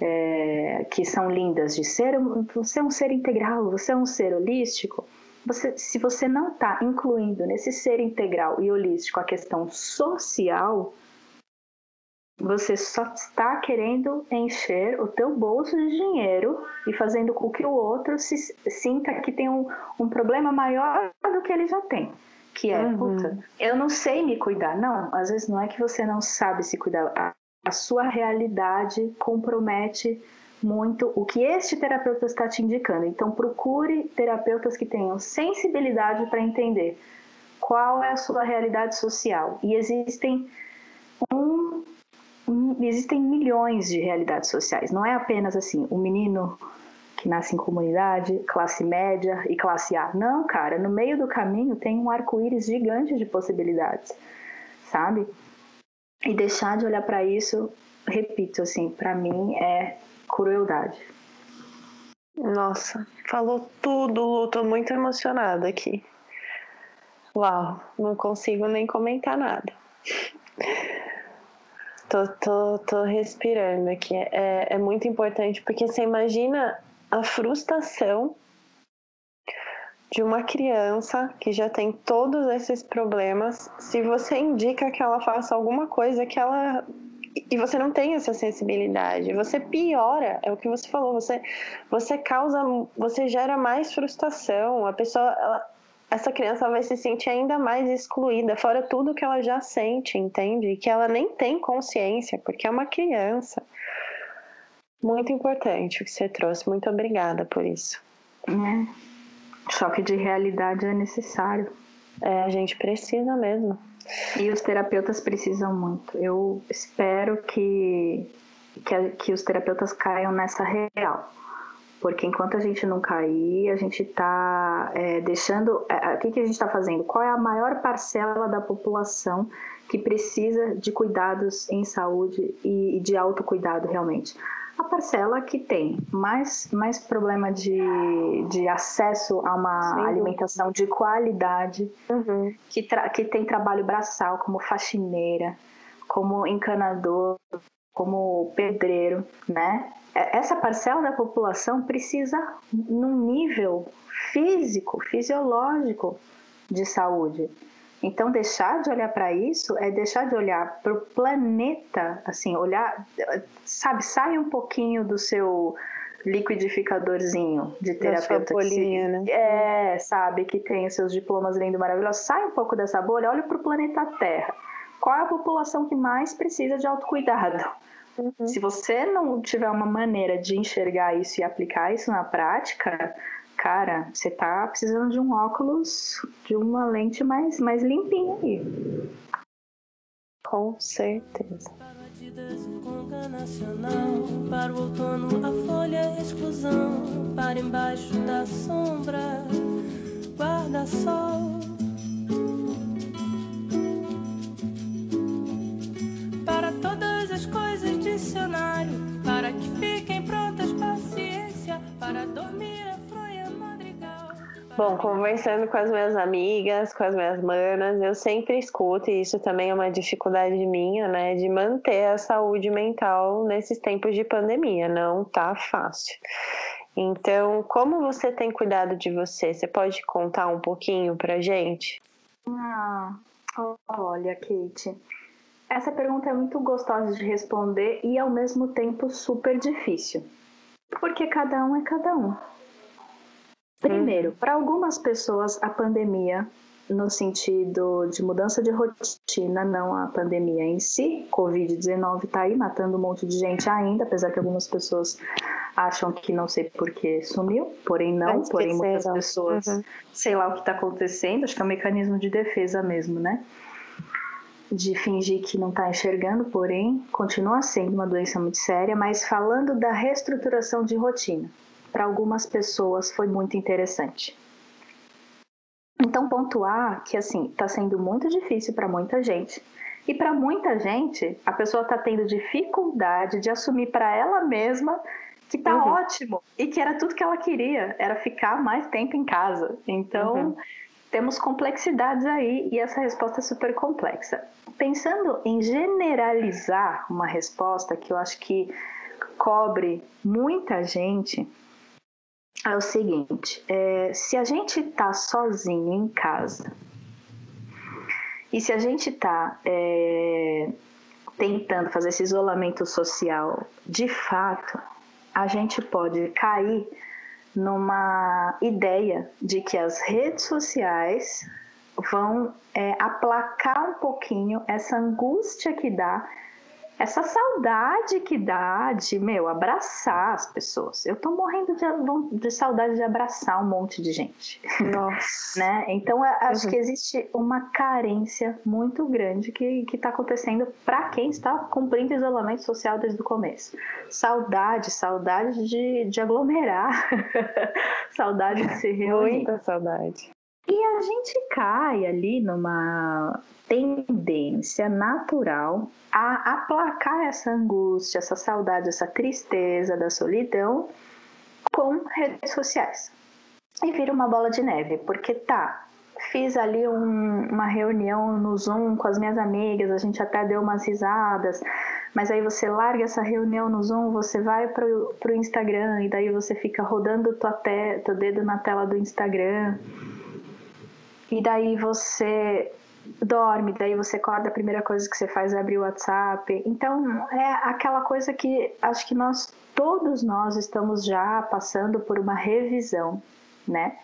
é, que são lindas de ser, você é um ser integral, você é um ser holístico. Você, se você não está incluindo nesse ser integral e holístico a questão social, você só está querendo encher o teu bolso de dinheiro e fazendo com que o outro se sinta que tem um, um problema maior do que ele já tem. Que é, uhum. puta, eu não sei me cuidar. Não, às vezes não é que você não sabe se cuidar. A, a sua realidade compromete muito o que este terapeuta está te indicando. Então, procure terapeutas que tenham sensibilidade para entender qual é a sua realidade social. E existem um existem milhões de realidades sociais. Não é apenas assim, o um menino que nasce em comunidade, classe média e classe A. Não, cara, no meio do caminho tem um arco-íris gigante de possibilidades, sabe? E deixar de olhar para isso, repito, assim, para mim é crueldade. Nossa, falou tudo, Lu, tô muito emocionada aqui. Uau, não consigo nem comentar nada. Tô, tô, tô respirando aqui. É, é muito importante porque você imagina a frustração de uma criança que já tem todos esses problemas se você indica que ela faça alguma coisa que ela e você não tem essa sensibilidade, você piora, é o que você falou, você você causa, você gera mais frustração, a pessoa ela, essa criança vai se sentir ainda mais excluída, fora tudo que ela já sente, entende? Que ela nem tem consciência, porque é uma criança. Muito importante o que você trouxe, muito obrigada por isso. É. Choque de realidade é necessário. É, a gente precisa mesmo. E os terapeutas precisam muito. Eu espero que, que, que os terapeutas caiam nessa real porque enquanto a gente não cair, a gente está é, deixando. É, o que, que a gente está fazendo? Qual é a maior parcela da população que precisa de cuidados em saúde e, e de autocuidado realmente? A parcela que tem mais, mais problema de, de acesso a uma Sim. alimentação de qualidade, uhum. que, que tem trabalho braçal como faxineira, como encanador, como pedreiro, né? É, essa parcela da população precisa, num nível físico, fisiológico de saúde. Então, deixar de olhar para isso é deixar de olhar para o planeta, assim, olhar, sabe, sai um pouquinho do seu liquidificadorzinho de terapeuta. Bolinha, né? É, sabe, que tem os seus diplomas lindo maravilhosos. Sai um pouco dessa bolha, olha para o planeta Terra. Qual é a população que mais precisa de autocuidado? Uhum. Se você não tiver uma maneira de enxergar isso e aplicar isso na prática, cara, você tá precisando de um óculos, de uma lente mais, mais limpinha aí. Com certeza. Nacional, para o outono a folha é exclusão, para embaixo da sombra, guarda-sol. Todas as coisas dicionário, para que fiquem prontas paciência, para dormir a fronha madrigal. Bom, conversando com as minhas amigas, com as minhas manas, eu sempre escuto, e isso também é uma dificuldade minha, né, de manter a saúde mental nesses tempos de pandemia. Não tá fácil. Então, como você tem cuidado de você? Você pode contar um pouquinho pra gente? Ah, olha, Kate essa pergunta é muito gostosa de responder e ao mesmo tempo super difícil. Porque cada um é cada um. Primeiro, para algumas pessoas a pandemia no sentido de mudança de rotina, não a pandemia em si. Covid-19 está aí matando um monte de gente ainda, apesar que algumas pessoas acham que não sei por que sumiu, porém não, porém muitas pessoas, uhum. sei lá o que está acontecendo, acho que é um mecanismo de defesa mesmo, né? De fingir que não está enxergando, porém continua sendo uma doença muito séria, mas falando da reestruturação de rotina, para algumas pessoas foi muito interessante. Então, pontuar que assim está sendo muito difícil para muita gente. E para muita gente, a pessoa está tendo dificuldade de assumir para ela mesma que está uhum. ótimo e que era tudo que ela queria, era ficar mais tempo em casa. Então, uhum. Temos complexidades aí e essa resposta é super complexa. Pensando em generalizar uma resposta que eu acho que cobre muita gente, é o seguinte: é, se a gente está sozinho em casa e se a gente está é, tentando fazer esse isolamento social de fato, a gente pode cair numa ideia de que as redes sociais vão é, aplacar um pouquinho essa angústia que dá essa saudade que dá de, meu, abraçar as pessoas. Eu tô morrendo de, de saudade de abraçar um monte de gente. Nossa. né? Então, acho uhum. que existe uma carência muito grande que, que tá acontecendo para quem está cumprindo isolamento social desde o começo. Saudade, saudade de, de aglomerar. saudade de se reunir. Muita saudade. E a gente cai ali numa tendência natural a aplacar essa angústia, essa saudade, essa tristeza da solidão com redes sociais. E vira uma bola de neve, porque tá, fiz ali um, uma reunião no Zoom com as minhas amigas, a gente até deu umas risadas, mas aí você larga essa reunião no Zoom, você vai pro, pro Instagram e daí você fica rodando tua te, teu dedo na tela do Instagram e daí você dorme, daí você acorda, a primeira coisa que você faz é abrir o WhatsApp. Então, é aquela coisa que acho que nós, todos nós, estamos já passando por uma revisão, né?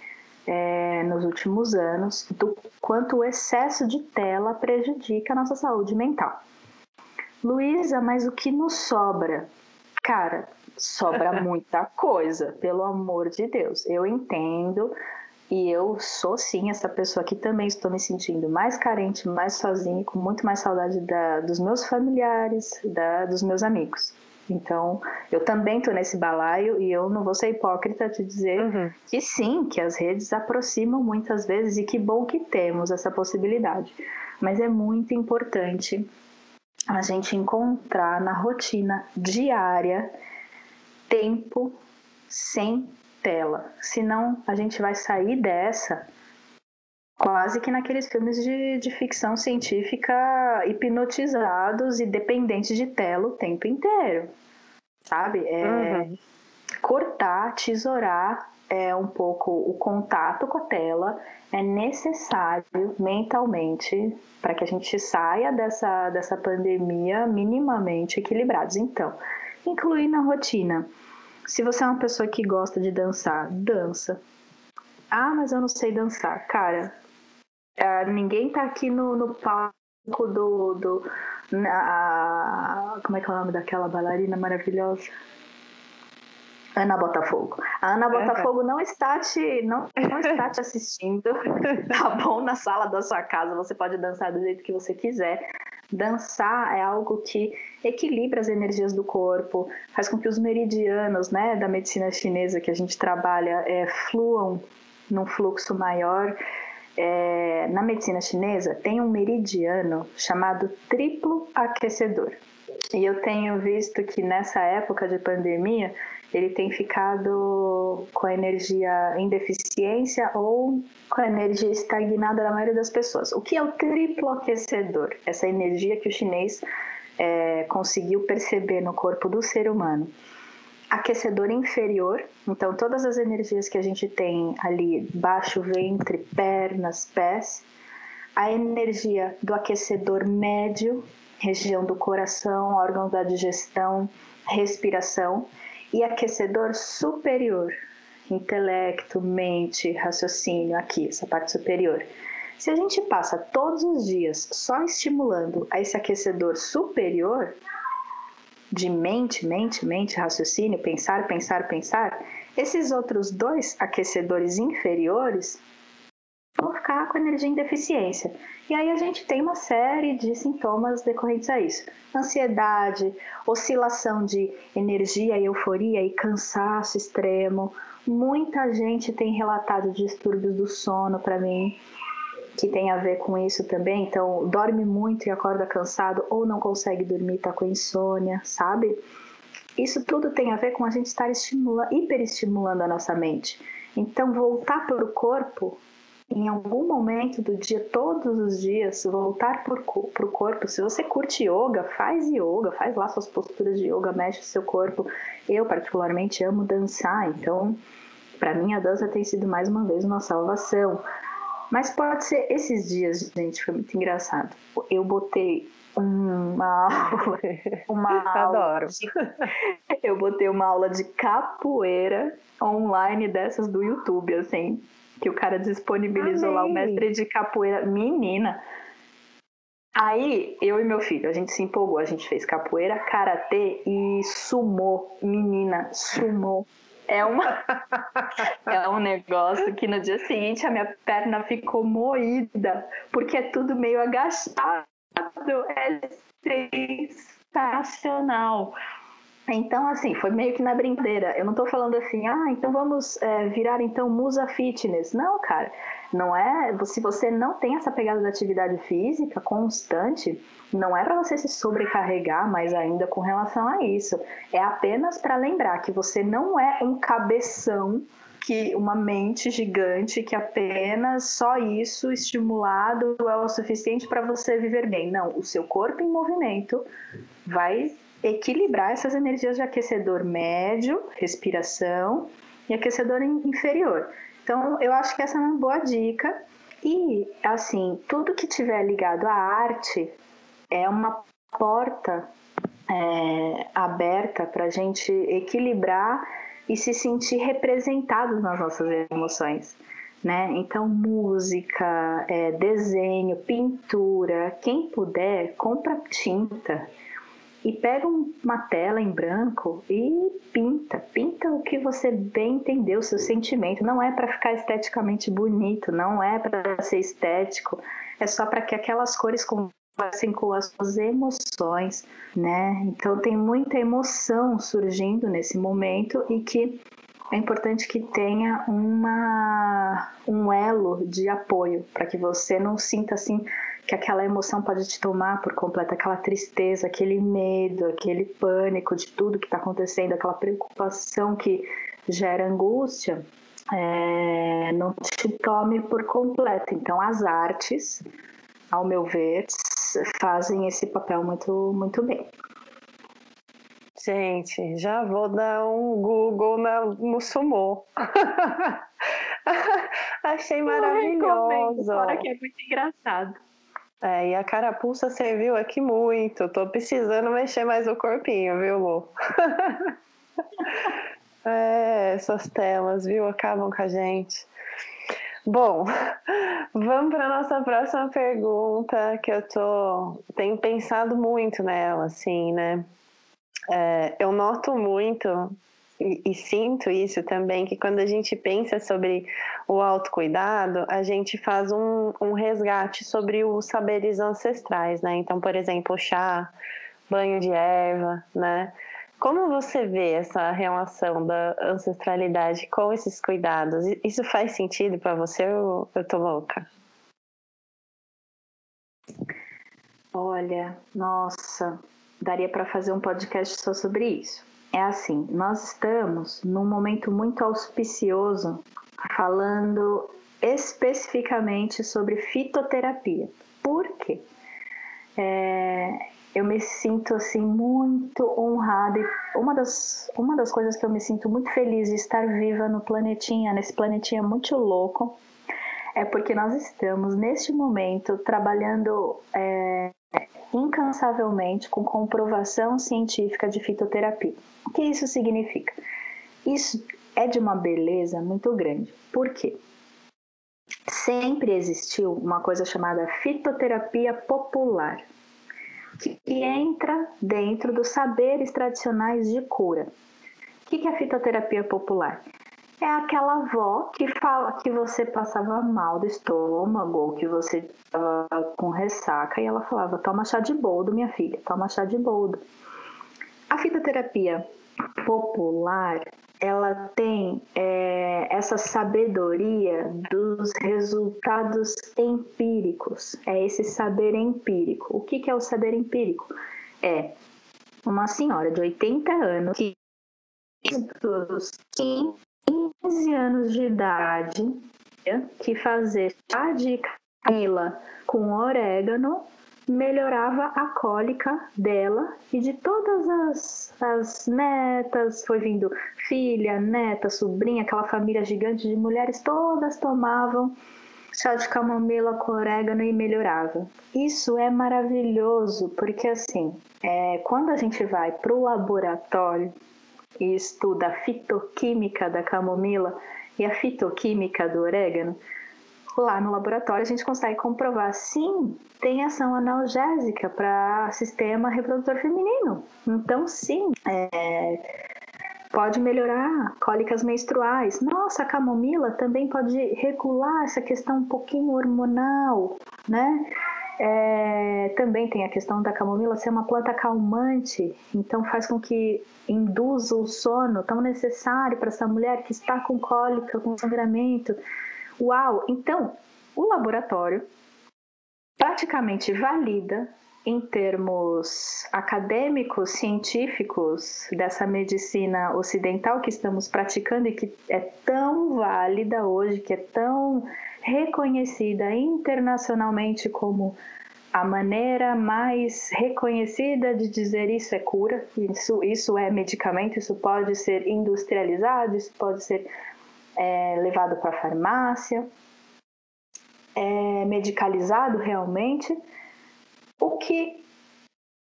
É, nos últimos anos, do quanto o excesso de tela prejudica a nossa saúde mental. Luísa, mas o que nos sobra? Cara, sobra muita coisa, pelo amor de Deus. Eu entendo e eu sou sim essa pessoa que também estou me sentindo mais carente, mais sozinha, com muito mais saudade da, dos meus familiares, da, dos meus amigos. Então, eu também estou nesse balaio e eu não vou ser hipócrita de dizer uhum. que sim, que as redes aproximam muitas vezes e que bom que temos essa possibilidade. Mas é muito importante a gente encontrar na rotina diária tempo sem tela. Senão a gente vai sair dessa quase que naqueles filmes de, de ficção científica hipnotizados e dependentes de tela o tempo inteiro. Sabe? É, uhum. Cortar, tesourar é um pouco o contato com a tela é necessário mentalmente para que a gente saia dessa, dessa pandemia minimamente equilibrados. Então, incluir na rotina se você é uma pessoa que gosta de dançar, dança. Ah, mas eu não sei dançar. Cara, é, ninguém tá aqui no, no palco do. do na, como é que é o nome daquela bailarina maravilhosa? Ana Botafogo. A Ana Botafogo não está te não, não está te assistindo, tá bom? Na sala da sua casa, você pode dançar do jeito que você quiser. Dançar é algo que equilibra as energias do corpo, faz com que os meridianos, né, da medicina chinesa que a gente trabalha, é, fluam num fluxo maior. É, na medicina chinesa tem um meridiano chamado triplo aquecedor. E eu tenho visto que nessa época de pandemia ele tem ficado com a energia em deficiência ou com a energia estagnada da maioria das pessoas. O que é o triplo aquecedor? Essa energia que o chinês é, conseguiu perceber no corpo do ser humano. Aquecedor inferior, então todas as energias que a gente tem ali, baixo ventre, pernas, pés. A energia do aquecedor médio, região do coração, órgãos da digestão, respiração e aquecedor superior, intelecto, mente, raciocínio, aqui, essa parte superior. Se a gente passa todos os dias só estimulando esse aquecedor superior, de mente, mente, mente, raciocínio, pensar, pensar, pensar, esses outros dois aquecedores inferiores vão ficar com energia em deficiência. E aí a gente tem uma série de sintomas decorrentes a isso: ansiedade, oscilação de energia, euforia e cansaço extremo. Muita gente tem relatado distúrbios do sono para mim, que tem a ver com isso também. Então, dorme muito e acorda cansado ou não consegue dormir, tá com insônia, sabe? Isso tudo tem a ver com a gente estar estimula, hiperestimulando a nossa mente. Então, voltar para o corpo, em algum momento do dia, todos os dias, voltar para o corpo. Se você curte yoga, faz yoga, faz lá suas posturas de yoga, mexe o seu corpo. Eu, particularmente, amo dançar, então, para mim, a dança tem sido mais uma vez uma salvação. Mas pode ser esses dias, gente, foi muito engraçado. Eu botei uma aula, uma Adoro. De, eu botei uma aula de capoeira online dessas do YouTube, assim, que o cara disponibilizou Amei. lá o mestre de capoeira, menina. Aí, eu e meu filho, a gente se empolgou, a gente fez capoeira, karatê e sumô, menina, sumô é, uma, é um negócio que no dia seguinte a minha perna ficou moída, porque é tudo meio agachado. É sensacional. Então, assim, foi meio que na brincadeira. Eu não tô falando assim, ah, então vamos é, virar então musa fitness. Não, cara. Não é. Se você não tem essa pegada da atividade física constante, não é para você se sobrecarregar mais ainda com relação a isso. É apenas para lembrar que você não é um cabeção que uma mente gigante que apenas só isso estimulado é o suficiente para você viver bem. Não, o seu corpo em movimento vai equilibrar essas energias de aquecedor médio, respiração, e aquecedor inferior. Então, eu acho que essa é uma boa dica. E, assim, tudo que tiver ligado à arte é uma porta é, aberta para a gente equilibrar e se sentir representado nas nossas emoções. Né? Então, música, é, desenho, pintura, quem puder, compra tinta e pega uma tela em branco e pinta, pinta o que você bem entendeu, o seu sentimento. Não é para ficar esteticamente bonito, não é para ser estético, é só para que aquelas cores conversem com as suas emoções, né? Então tem muita emoção surgindo nesse momento e que é importante que tenha uma, um elo de apoio para que você não sinta assim que aquela emoção pode te tomar por completo, aquela tristeza, aquele medo, aquele pânico de tudo que está acontecendo, aquela preocupação que gera angústia, é, não te tome por completo. Então, as artes, ao meu ver, fazem esse papel muito, muito bem. Gente, já vou dar um Google na, no Sumô. Achei maravilhoso. Fora que é muito engraçado. É, e a carapuça serviu aqui muito. Tô precisando mexer mais o corpinho, viu, Lu? é, essas telas, viu? Acabam com a gente. Bom, vamos para nossa próxima pergunta, que eu tô tenho pensado muito nela, assim, né? É, eu noto muito e, e, sinto isso também, que quando a gente pensa sobre o autocuidado, a gente faz um, um resgate sobre os saberes ancestrais, né? Então, por exemplo, chá, banho de erva, né? Como você vê essa relação da ancestralidade com esses cuidados? Isso faz sentido para você ou eu tô louca? Olha, nossa, daria para fazer um podcast só sobre isso é assim: nós estamos num momento muito auspicioso falando especificamente sobre fitoterapia. Por quê? É, eu me sinto assim muito honrada e uma das, uma das coisas que eu me sinto muito feliz de estar viva no planetinha, nesse planetinha muito louco, é porque nós estamos neste momento trabalhando é, incansavelmente com comprovação científica de fitoterapia. O que isso significa? Isso é de uma beleza muito grande. Por quê? Sempre existiu uma coisa chamada fitoterapia popular, que entra dentro dos saberes tradicionais de cura. O que é a fitoterapia popular? É aquela avó que fala que você passava mal do estômago, ou que você estava com ressaca, e ela falava: toma chá de boldo, minha filha, toma chá de boldo. A fitoterapia popular ela tem é, essa sabedoria dos resultados empíricos, é esse saber empírico. O que, que é o saber empírico? É uma senhora de 80 anos que dos 15 anos de idade que fazer chá de camila com orégano melhorava a cólica dela e de todas as, as netas, foi vindo filha, neta, sobrinha, aquela família gigante de mulheres, todas tomavam chá de camomila com orégano e melhorava. Isso é maravilhoso, porque assim, é, quando a gente vai para o laboratório e estuda a fitoquímica da camomila e a fitoquímica do orégano, lá no laboratório a gente consegue comprovar sim, tem ação analgésica para sistema reprodutor feminino. Então, sim, é, pode melhorar cólicas menstruais. Nossa, a camomila também pode regular essa questão um pouquinho hormonal, né? É, também tem a questão da camomila ser uma planta calmante, então faz com que induza o sono tão necessário para essa mulher que está com cólica, com sangramento. Uau! Então, o laboratório praticamente valida em termos acadêmicos, científicos dessa medicina ocidental que estamos praticando e que é tão válida hoje, que é tão reconhecida internacionalmente como a maneira mais reconhecida de dizer isso é cura, isso, isso é medicamento, isso pode ser industrializado, isso pode ser é, levado para a farmácia, é medicalizado realmente, o que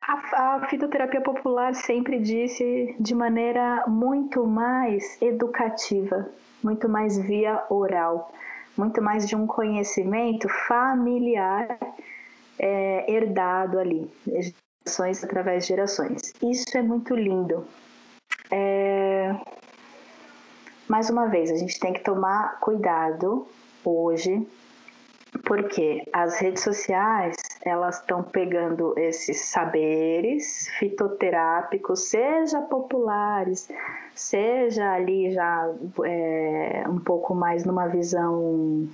a, a fitoterapia popular sempre disse de maneira muito mais educativa, muito mais via oral muito mais de um conhecimento familiar é, herdado ali, gerações através de gerações. Isso é muito lindo. É... Mais uma vez, a gente tem que tomar cuidado hoje, porque as redes sociais elas estão pegando esses saberes fitoterápicos, seja populares, seja ali já é, um pouco mais numa visão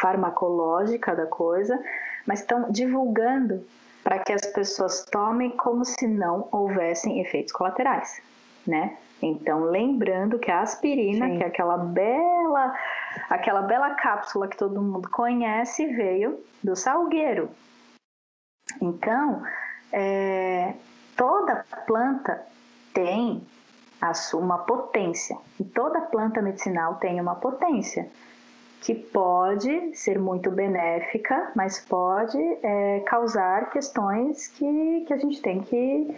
farmacológica da coisa, mas estão divulgando para que as pessoas tomem como se não houvessem efeitos colaterais, né? Então, lembrando que a aspirina, Sim. que é aquela bela, aquela bela cápsula que todo mundo conhece, veio do salgueiro. Então, é, toda planta tem uma potência. E toda planta medicinal tem uma potência que pode ser muito benéfica, mas pode é, causar questões que, que a gente tem que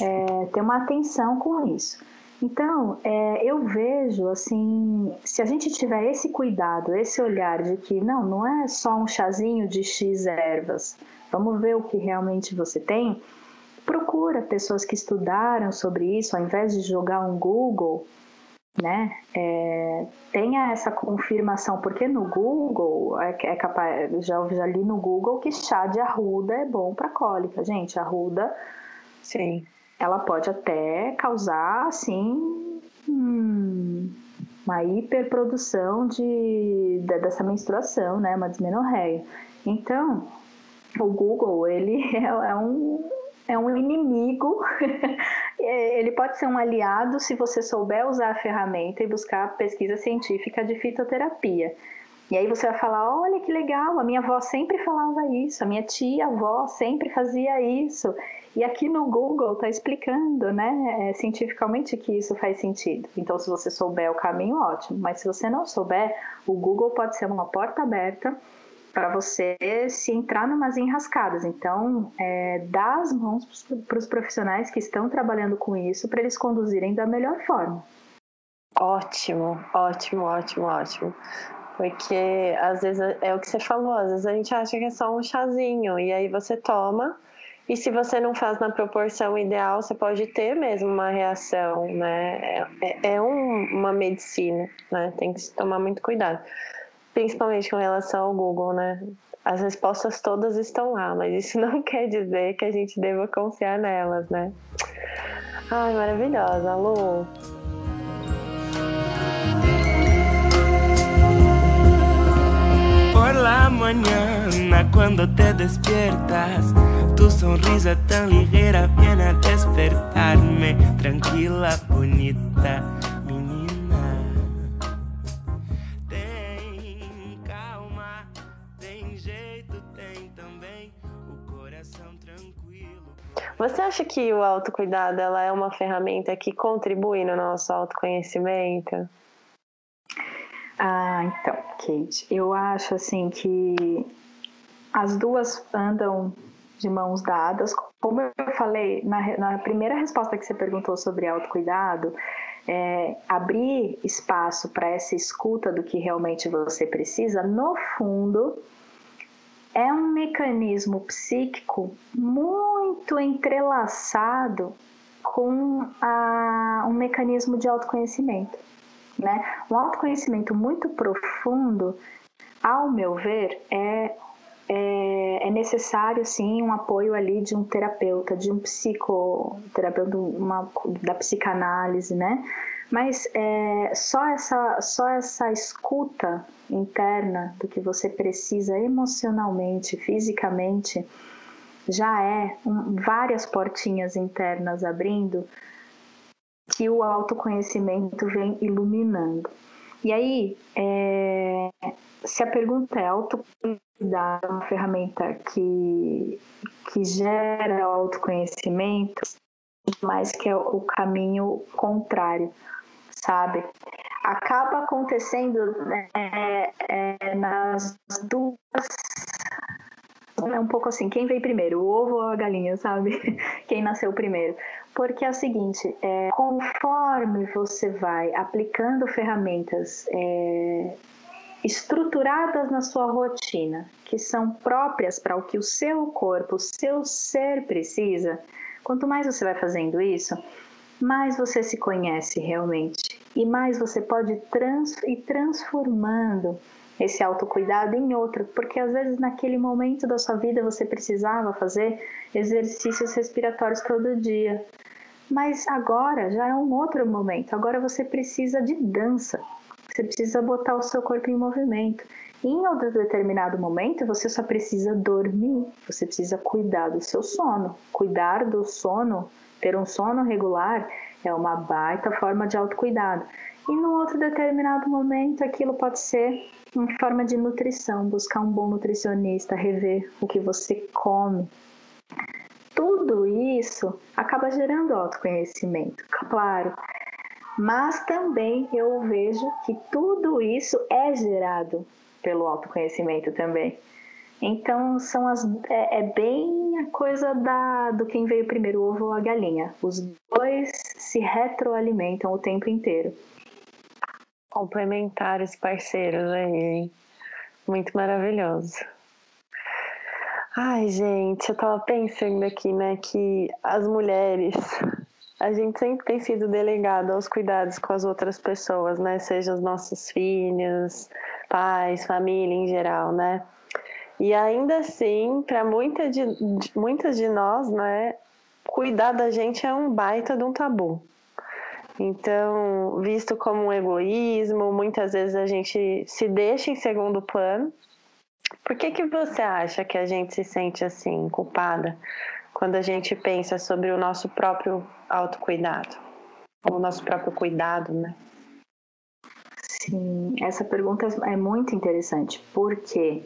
é, ter uma atenção com isso. Então, é, eu vejo assim, se a gente tiver esse cuidado, esse olhar de que não, não é só um chazinho de X ervas, vamos ver o que realmente você tem, procura pessoas que estudaram sobre isso, ao invés de jogar um Google, né? É, tenha essa confirmação, porque no Google é, é capaz, já, já li no Google que chá de arruda é bom para cólica, gente. Arruda, sim, ela pode até causar assim hum, uma hiperprodução de, de, dessa menstruação, né? Uma dismenorreia. Então, o Google ele é, é um é um inimigo. Ele pode ser um aliado se você souber usar a ferramenta e buscar pesquisa científica de fitoterapia. E aí você vai falar: olha que legal, a minha avó sempre falava isso, a minha tia avó sempre fazia isso. E aqui no Google está explicando, né, é, cientificamente que isso faz sentido. Então, se você souber o caminho, ótimo. Mas se você não souber, o Google pode ser uma porta aberta para você se entrar numas enrascadas. Então, é, dá as mãos para os profissionais que estão trabalhando com isso para eles conduzirem da melhor forma. Ótimo, ótimo, ótimo, ótimo. Porque às vezes é o que você falou, às vezes a gente acha que é só um chazinho e aí você toma e se você não faz na proporção ideal, você pode ter mesmo uma reação, né? É, é, é um, uma medicina, né? Tem que tomar muito cuidado principalmente com relação ao Google, né? As respostas todas estão lá, mas isso não quer dizer que a gente deva confiar nelas, né? Ai, maravilhosa, Lu. La mañana cuando te despiertas, tu sonrisa tan ligera viene a despertarme, tranquila, bonita Você acha que o autocuidado ela é uma ferramenta que contribui no nosso autoconhecimento? Ah, então, Kate, eu acho assim que as duas andam de mãos dadas. Como eu falei na, na primeira resposta que você perguntou sobre autocuidado, é, abrir espaço para essa escuta do que realmente você precisa, no fundo, é um mecanismo psíquico muito entrelaçado com a, um mecanismo de autoconhecimento. Né? Um autoconhecimento muito profundo, ao meu ver, é, é, é, necessário sim um apoio ali de um terapeuta, de um psicoterapeuta, uma, da psicanálise, né? Mas é, só, essa, só essa escuta interna do que você precisa emocionalmente, fisicamente, já é um, várias portinhas internas abrindo que o autoconhecimento vem iluminando. E aí, é, se a pergunta é autocuidado, uma ferramenta que, que gera autoconhecimento, mas que é o caminho contrário sabe? Acaba acontecendo né, é, é, nas duas. É um pouco assim, quem veio primeiro, o ovo ou a galinha, sabe? Quem nasceu primeiro. Porque é o seguinte, é, conforme você vai aplicando ferramentas é, estruturadas na sua rotina, que são próprias para o que o seu corpo, o seu ser precisa, quanto mais você vai fazendo isso, mais você se conhece realmente e mais você pode trans ir transformando esse autocuidado em outro, porque às vezes naquele momento da sua vida você precisava fazer exercícios respiratórios todo dia. Mas agora já é um outro momento. Agora você precisa de dança. Você precisa botar o seu corpo em movimento. E em outro determinado momento, você só precisa dormir. Você precisa cuidar do seu sono. Cuidar do sono ter um sono regular é uma baita forma de autocuidado. E num outro determinado momento, aquilo pode ser uma forma de nutrição, buscar um bom nutricionista, rever o que você come. Tudo isso acaba gerando autoconhecimento, claro. Mas também eu vejo que tudo isso é gerado pelo autoconhecimento também. Então são as é, é, bem a coisa da do quem veio primeiro, o ovo ou a galinha. Os dois se retroalimentam o tempo inteiro. Complementares parceiros aí, hein? Muito maravilhoso. Ai, gente, eu tava pensando aqui, né, que as mulheres, a gente sempre tem sido delegado aos cuidados com as outras pessoas, né? Sejam os nossos filhos, pais, família em geral, né? E ainda assim, para muita de, muitas de nós, né, cuidar da gente é um baita de um tabu. Então, visto como um egoísmo, muitas vezes a gente se deixa em segundo plano. Por que, que você acha que a gente se sente assim, culpada, quando a gente pensa sobre o nosso próprio autocuidado? Ou o nosso próprio cuidado, né? Sim, essa pergunta é muito interessante, porque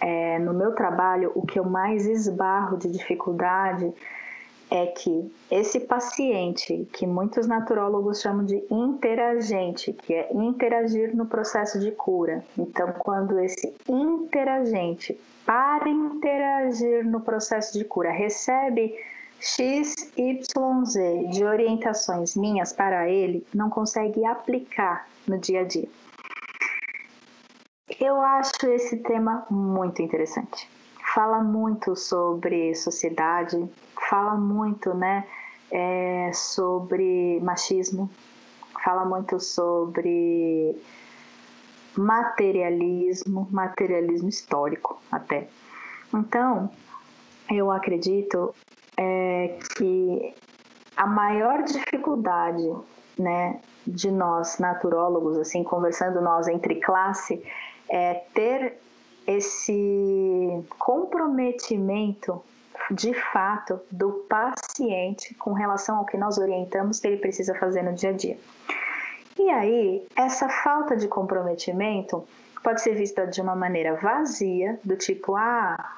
é, no meu trabalho, o que eu mais esbarro de dificuldade é que esse paciente, que muitos naturólogos chamam de interagente, que é interagir no processo de cura. Então, quando esse interagente, para interagir no processo de cura, recebe X, Y, Z de orientações minhas para ele, não consegue aplicar no dia a dia. Eu acho esse tema muito interessante. Fala muito sobre sociedade, fala muito, né, é, sobre machismo, fala muito sobre materialismo, materialismo histórico até. Então, eu acredito é, que a maior dificuldade, né, de nós naturólogos, assim, conversando nós entre classe, é ter esse comprometimento de fato do paciente com relação ao que nós orientamos que ele precisa fazer no dia a dia. E aí, essa falta de comprometimento pode ser vista de uma maneira vazia, do tipo, ah,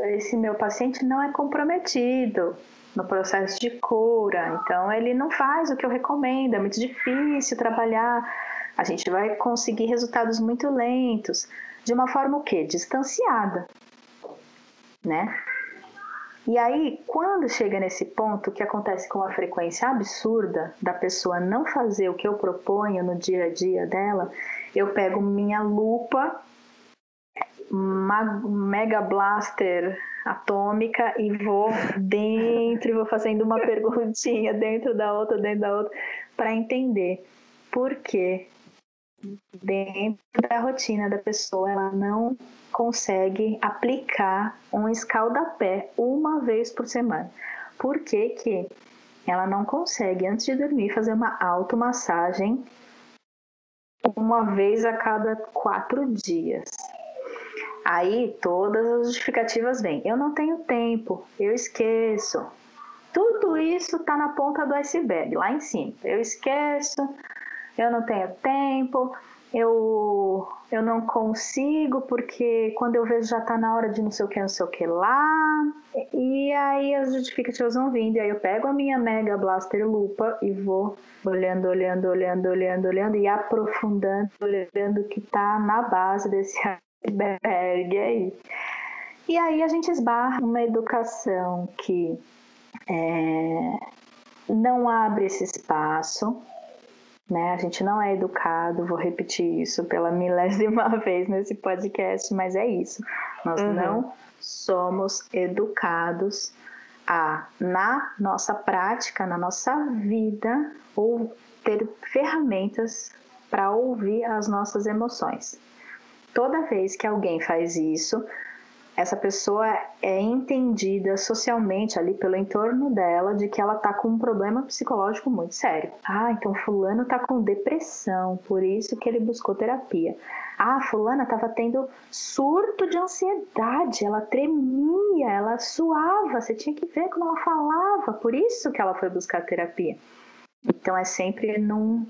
esse meu paciente não é comprometido no processo de cura, então ele não faz o que eu recomendo, é muito difícil trabalhar, a gente vai conseguir resultados muito lentos, de uma forma o quê? Distanciada, né? E aí, quando chega nesse ponto, que acontece com uma frequência absurda da pessoa não fazer o que eu proponho no dia a dia dela, eu pego minha lupa, mega blaster atômica e vou dentro, e vou fazendo uma perguntinha dentro da outra, dentro da outra, para entender por que dentro da rotina da pessoa ela não consegue aplicar um escaldapé uma vez por semana. Por que, que ela não consegue, antes de dormir, fazer uma automassagem uma vez a cada quatro dias? Aí todas as justificativas vêm. Eu não tenho tempo, eu esqueço. Tudo isso está na ponta do iceberg, lá em cima. Eu esqueço, eu não tenho tempo, eu, eu não consigo porque quando eu vejo já está na hora de não sei o que, não sei o que lá. E aí as justificativas vão vindo. E aí eu pego a minha Mega Blaster lupa e vou olhando, olhando, olhando, olhando, olhando e aprofundando, olhando o que está na base desse iceberg aí. E aí a gente esbarra uma educação que é, não abre esse espaço né? A gente não é educado, vou repetir isso pela milésima vez nesse podcast, mas é isso. Nós uhum. não somos educados a, na nossa prática, na nossa vida, ou ter ferramentas para ouvir as nossas emoções. Toda vez que alguém faz isso, essa pessoa é entendida socialmente ali pelo entorno dela de que ela tá com um problema psicológico muito sério. Ah, então fulano tá com depressão, por isso que ele buscou terapia. Ah, fulana estava tendo surto de ansiedade, ela tremia, ela suava, você tinha que ver como ela falava, por isso que ela foi buscar terapia. Então é sempre num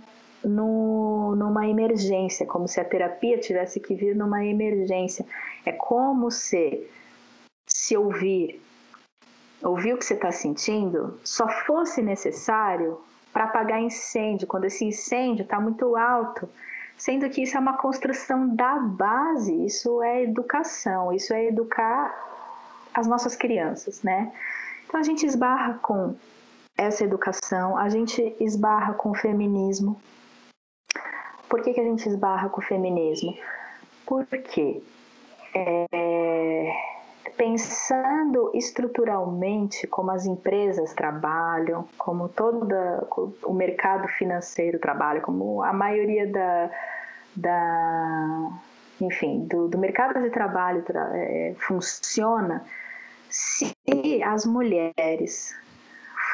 no, numa emergência, como se a terapia tivesse que vir numa emergência. É como se se ouvir, ouvir o que você está sentindo, só fosse necessário para apagar incêndio, quando esse incêndio está muito alto, sendo que isso é uma construção da base, isso é educação, isso é educar as nossas crianças, né? Então a gente esbarra com essa educação, a gente esbarra com o feminismo, por que, que a gente esbarra com o feminismo? Porque é, pensando estruturalmente como as empresas trabalham, como todo o mercado financeiro trabalha, como a maioria da, da enfim, do, do mercado de trabalho é, funciona, se as mulheres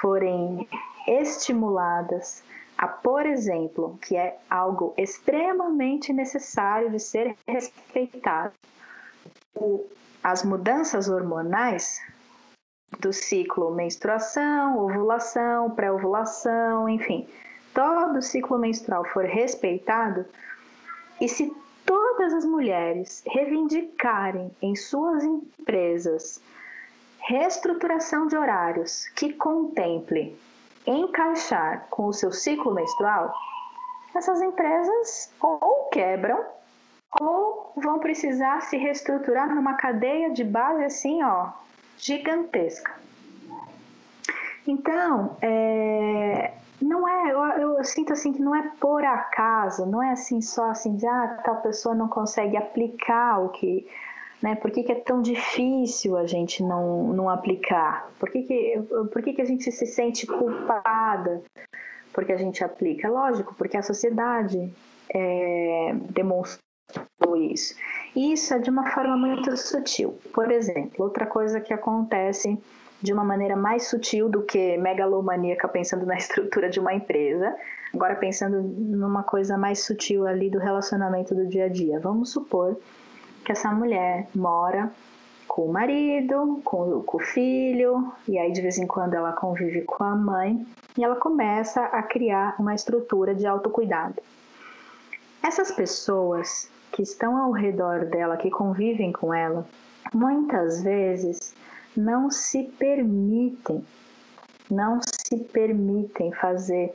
forem estimuladas a, por exemplo, que é algo extremamente necessário de ser respeitado, as mudanças hormonais do ciclo menstruação, ovulação, pré-ovulação, enfim, todo o ciclo menstrual for respeitado, e se todas as mulheres reivindicarem em suas empresas reestruturação de horários que contemple encaixar com o seu ciclo menstrual, essas empresas ou quebram ou vão precisar se reestruturar numa cadeia de base assim, ó, gigantesca. Então, é, não é, eu, eu, sinto assim que não é por acaso, não é assim só assim de ah, tal pessoa não consegue aplicar o que, né? Por que, que é tão difícil a gente não, não aplicar? Por que, que, por que, que a gente se sente culpada porque a gente aplica? Lógico, porque a sociedade é, demonstrou isso. E isso é de uma forma muito sutil. Por exemplo, outra coisa que acontece de uma maneira mais sutil do que megalomaníaca pensando na estrutura de uma empresa, agora pensando numa coisa mais sutil ali do relacionamento do dia a dia. Vamos supor que essa mulher mora com o marido, com, com o filho, e aí de vez em quando ela convive com a mãe, e ela começa a criar uma estrutura de autocuidado. Essas pessoas que estão ao redor dela, que convivem com ela, muitas vezes não se permitem, não se permitem fazer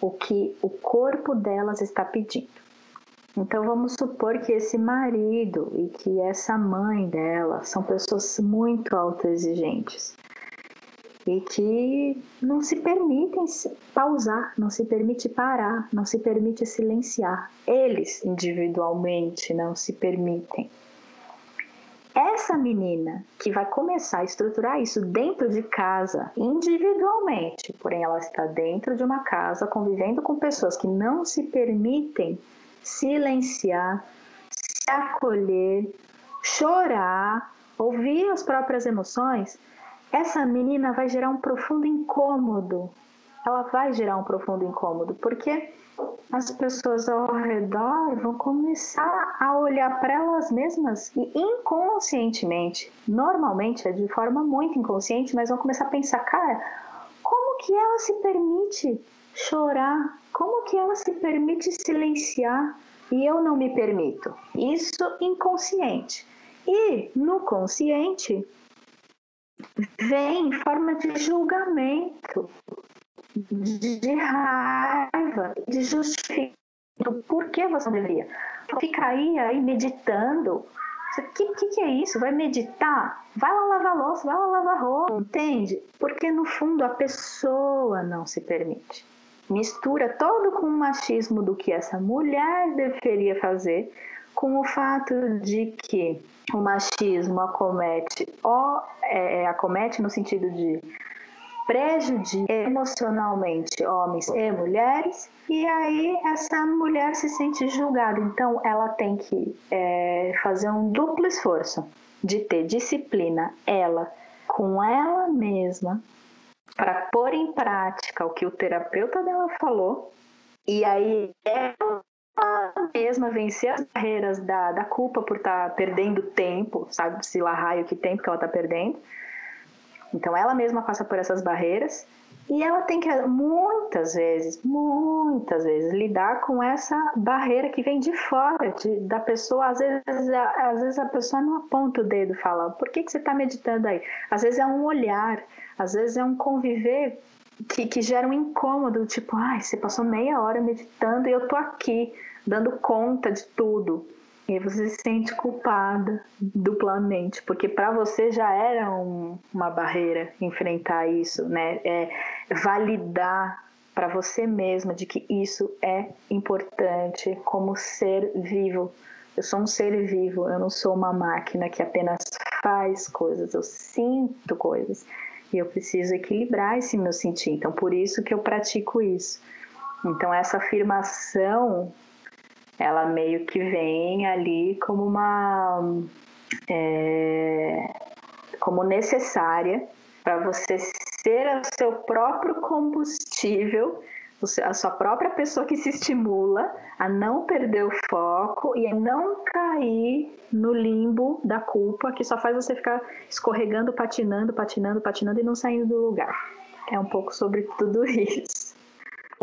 o que o corpo delas está pedindo. Então vamos supor que esse marido e que essa mãe dela são pessoas muito autoexigentes e que não se permitem pausar, não se permite parar, não se permite silenciar. Eles individualmente não se permitem. Essa menina que vai começar a estruturar isso dentro de casa, individualmente, porém ela está dentro de uma casa convivendo com pessoas que não se permitem silenciar, se acolher, chorar, ouvir as próprias emoções, essa menina vai gerar um profundo incômodo. Ela vai gerar um profundo incômodo, porque as pessoas ao redor vão começar a olhar para elas mesmas e inconscientemente, normalmente é de forma muito inconsciente, mas vão começar a pensar, cara, como que ela se permite chorar? Como que ela se permite silenciar e eu não me permito? Isso inconsciente. E no consciente vem em forma de julgamento, de raiva, de justificar por que você não deveria. Fica aí, aí meditando. O que, que, que, é isso? Vai meditar? Vai lá lavar louça, vai lá lavar roupa, entende? Porque no fundo a pessoa não se permite. Mistura todo com o machismo do que essa mulher deveria fazer com o fato de que o machismo acomete, ó, é, acomete no sentido de prejudica emocionalmente homens e mulheres, e aí essa mulher se sente julgada. Então ela tem que é, fazer um duplo esforço de ter disciplina, ela com ela mesma, para pôr em prática o que o terapeuta dela falou, e aí ela mesma vencer as barreiras da, da culpa por estar tá perdendo tempo, sabe, se lá raio que tempo que ela está perdendo então ela mesma passa por essas barreiras e ela tem que muitas vezes, muitas vezes lidar com essa barreira que vem de fora, de, da pessoa. Às vezes, às vezes a pessoa não aponta o dedo fala: "Por que que você está meditando aí?". Às vezes é um olhar, às vezes é um conviver que, que gera um incômodo, tipo, ai, você passou meia hora meditando e eu tô aqui dando conta de tudo. E você se sente culpada duplamente, porque para você já era um, uma barreira enfrentar isso, né? É validar para você mesma de que isso é importante como ser vivo. Eu sou um ser vivo, eu não sou uma máquina que apenas faz coisas, eu sinto coisas. E eu preciso equilibrar esse meu sentir. Então, por isso que eu pratico isso. Então, essa afirmação ela meio que vem ali como uma é, como necessária para você ser o seu próprio combustível, a sua própria pessoa que se estimula a não perder o foco e a não cair no limbo da culpa que só faz você ficar escorregando, patinando, patinando, patinando e não saindo do lugar. É um pouco sobre tudo isso.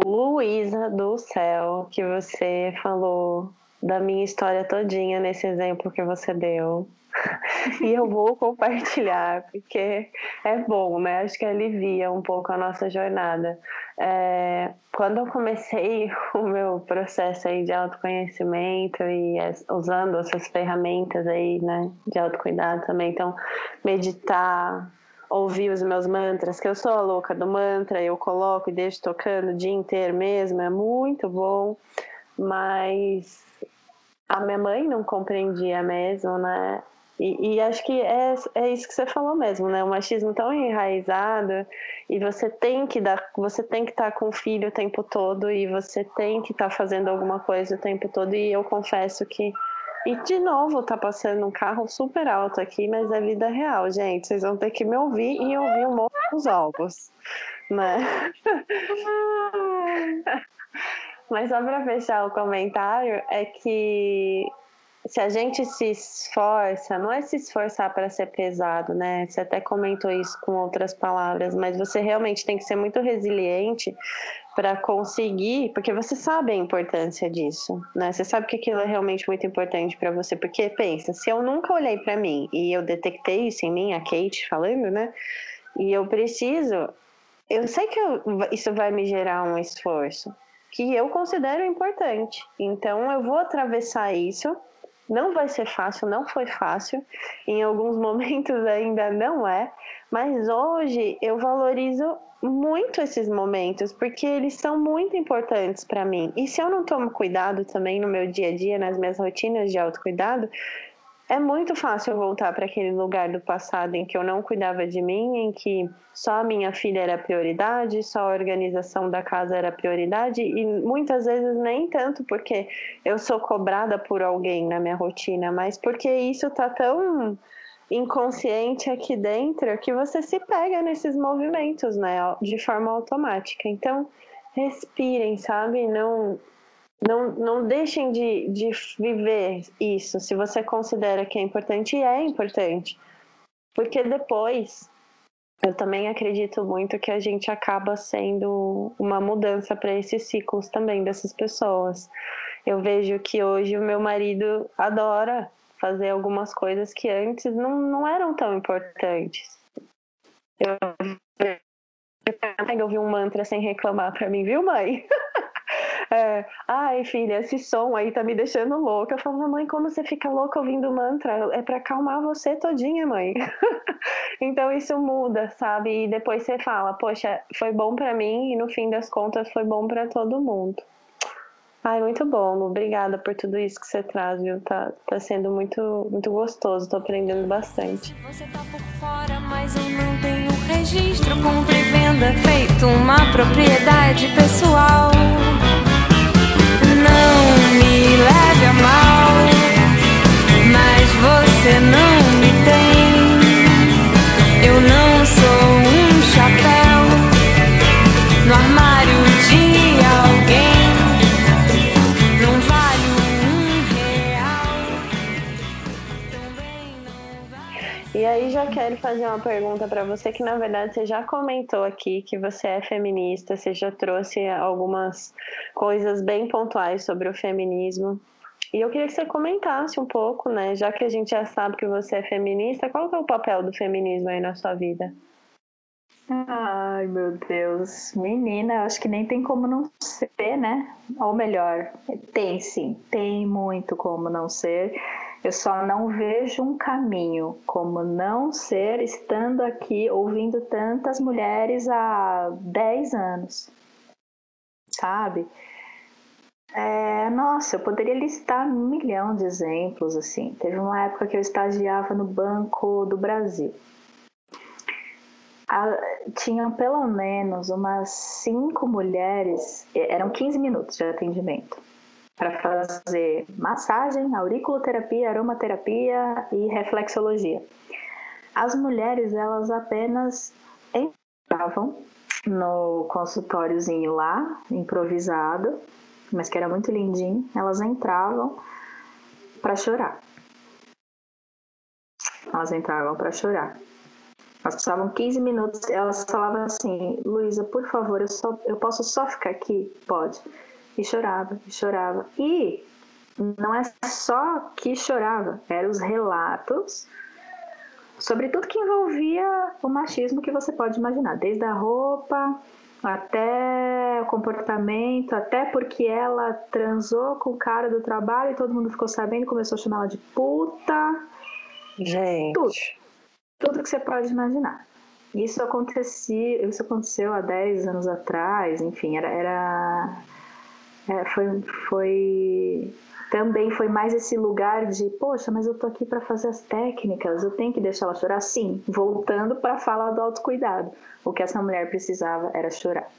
Luísa do céu, que você falou da minha história todinha nesse exemplo que você deu. e eu vou compartilhar, porque é bom, né? Acho que alivia um pouco a nossa jornada. É, quando eu comecei o meu processo aí de autoconhecimento e usando essas ferramentas aí, né, de autocuidado também, então meditar, ouvir os meus mantras, que eu sou a louca do mantra, eu coloco e deixo tocando o dia inteiro mesmo, é muito bom, mas a minha mãe não compreendia mesmo, né? E, e, acho que é, é isso que você falou mesmo, né? O machismo tão enraizado e você tem que dar, você tem que estar com o filho o tempo todo e você tem que estar fazendo alguma coisa o tempo todo. E eu confesso que e de novo tá passando um carro super alto aqui, mas é vida real, gente. Vocês vão ter que me ouvir e ouvir o monte dos ovos, né? Mas só para fechar o comentário, é que se a gente se esforça, não é se esforçar para ser pesado, né? Você até comentou isso com outras palavras, mas você realmente tem que ser muito resiliente para conseguir, porque você sabe a importância disso, né? Você sabe que aquilo é realmente muito importante para você, porque pensa, se eu nunca olhei para mim e eu detectei isso em mim, a Kate falando, né? E eu preciso, eu sei que eu, isso vai me gerar um esforço, que eu considero importante. Então eu vou atravessar isso. Não vai ser fácil, não foi fácil. Em alguns momentos ainda não é, mas hoje eu valorizo muito esses momentos porque eles são muito importantes para mim. E se eu não tomo cuidado também no meu dia a dia, nas minhas rotinas de autocuidado, é muito fácil voltar para aquele lugar do passado em que eu não cuidava de mim, em que só a minha filha era prioridade, só a organização da casa era prioridade e muitas vezes nem tanto porque eu sou cobrada por alguém na minha rotina, mas porque isso tá tão inconsciente aqui dentro que você se pega nesses movimentos, né, de forma automática. Então, respirem, sabe? Não não, não deixem de, de viver isso, se você considera que é importante, e é importante. Porque depois, eu também acredito muito que a gente acaba sendo uma mudança para esses ciclos também dessas pessoas. Eu vejo que hoje o meu marido adora fazer algumas coisas que antes não, não eram tão importantes. Eu, eu ouvi um mantra sem reclamar para mim, viu, mãe? É, Ai, filha, esse som aí tá me deixando louca. Eu falo, mãe, como você fica louca ouvindo mantra? É para acalmar você todinha, mãe. então isso muda, sabe? E depois você fala, poxa, foi bom para mim e no fim das contas foi bom para todo mundo. Ai, muito bom, Obrigada por tudo isso que você traz, viu? Tá, tá sendo muito, muito gostoso, tô aprendendo bastante. Você tá por fora, mas eu não tenho registro, compra e venda, feito uma propriedade pessoal me leve a mal, mas você não já quero fazer uma pergunta para você que na verdade você já comentou aqui que você é feminista, você já trouxe algumas coisas bem pontuais sobre o feminismo. E eu queria que você comentasse um pouco, né? Já que a gente já sabe que você é feminista, qual é o papel do feminismo aí na sua vida? Ai, meu Deus. Menina, acho que nem tem como não ser, né? Ou melhor, tem sim, tem muito como não ser. Eu só não vejo um caminho como não ser estando aqui ouvindo tantas mulheres há 10 anos. Sabe? É, nossa, eu poderia listar um milhão de exemplos assim. Teve uma época que eu estagiava no Banco do Brasil. A, tinham pelo menos umas cinco mulheres, eram 15 minutos de atendimento para fazer massagem, auriculoterapia, aromaterapia e reflexologia. As mulheres, elas apenas entravam no consultóriozinho lá, improvisado, mas que era muito lindinho, elas entravam para chorar. Elas entravam para chorar. Elas passavam 15 minutos, elas falavam assim: Luísa, por favor, eu, só, eu posso só ficar aqui? Pode. E chorava, e chorava. E não é só que chorava, eram os relatos sobre tudo que envolvia o machismo que você pode imaginar, desde a roupa até o comportamento, até porque ela transou com o cara do trabalho e todo mundo ficou sabendo, começou a chamar ela de puta. Gente. Tudo. Tudo que você pode imaginar. Isso acontecia, isso aconteceu há 10 anos atrás, enfim, era, era é, foi, foi também foi mais esse lugar de, poxa, mas eu tô aqui para fazer as técnicas, eu tenho que deixar ela chorar? Sim, voltando para a fala do autocuidado. O que essa mulher precisava era chorar.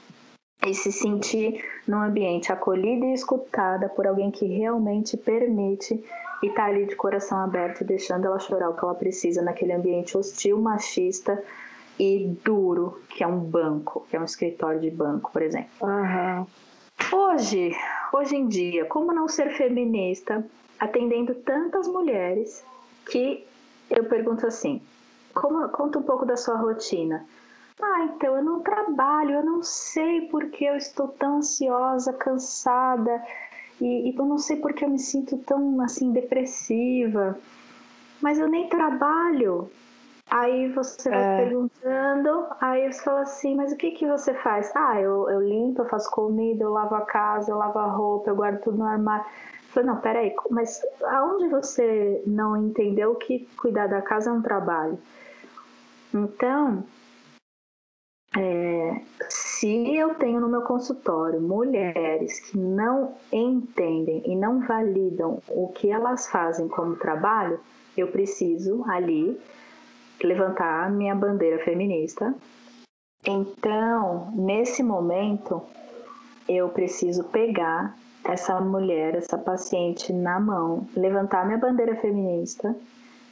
E se sentir num ambiente acolhida e escutada por alguém que realmente permite e tá ali de coração aberto, deixando ela chorar o que ela precisa naquele ambiente hostil, machista e duro, que é um banco, que é um escritório de banco, por exemplo. Uhum. Hoje, hoje em dia, como não ser feminista, atendendo tantas mulheres, que eu pergunto assim: como, conta um pouco da sua rotina. Ah, então eu não trabalho, eu não sei porque eu estou tão ansiosa, cansada, e, e eu não sei porque eu me sinto tão assim depressiva, mas eu nem trabalho. Aí você vai é. perguntando, aí você fala assim, mas o que que você faz? Ah, eu, eu limpo, eu faço comida, eu lavo a casa, eu lavo a roupa, eu guardo tudo no armário. Eu falei, não, peraí, mas aonde você não entendeu que cuidar da casa é um trabalho? Então, é, se eu tenho no meu consultório mulheres que não entendem e não validam o que elas fazem como trabalho, eu preciso ali levantar a minha bandeira feminista. Então, nesse momento, eu preciso pegar essa mulher, essa paciente na mão, levantar minha bandeira feminista,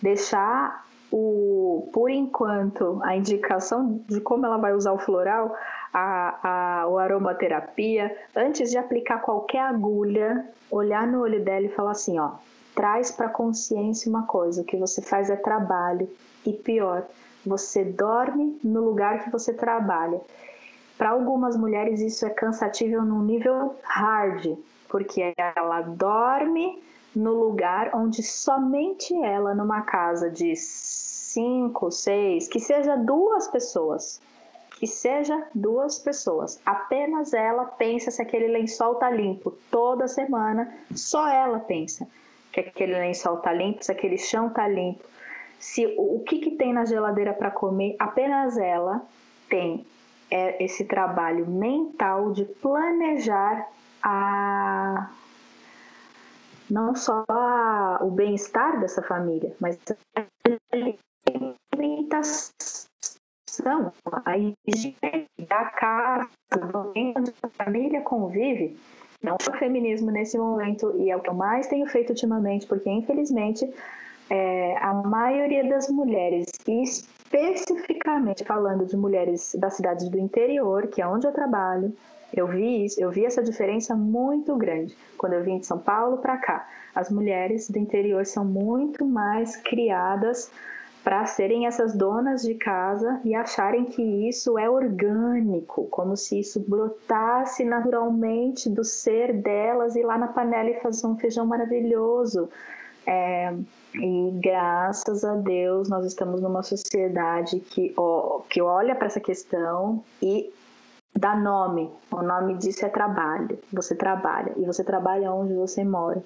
deixar o, por enquanto, a indicação de como ela vai usar o floral, a, a, o aromaterapia, antes de aplicar qualquer agulha, olhar no olho dela e falar assim, ó, traz para consciência uma coisa, o que você faz é trabalho e pior, você dorme no lugar que você trabalha. Para algumas mulheres isso é cansativo num nível hard, porque ela dorme no lugar onde somente ela, numa casa de cinco, seis, que seja duas pessoas, que seja duas pessoas, apenas ela pensa se aquele lençol tá limpo. Toda semana, só ela pensa que aquele lençol tá limpo, se aquele chão tá limpo, se o, o que, que tem na geladeira para comer, apenas ela tem é, esse trabalho mental de planejar a não só a, o bem-estar dessa família, mas a alimentação, a higiene da casa, do ambiente onde a família convive, não o feminismo nesse momento e é o que eu mais tenho feito ultimamente, porque infelizmente é, a maioria das mulheres, especificamente falando de mulheres das cidades do interior, que é onde eu trabalho, eu vi isso, eu vi essa diferença muito grande quando eu vim de São Paulo para cá. As mulheres do interior são muito mais criadas para serem essas donas de casa e acharem que isso é orgânico, como se isso brotasse naturalmente do ser delas e lá na panela e fazer um feijão maravilhoso. É, e graças a Deus nós estamos numa sociedade que, ó, que olha para essa questão e dá nome. O nome disso é trabalho. Você trabalha e você trabalha onde você mora.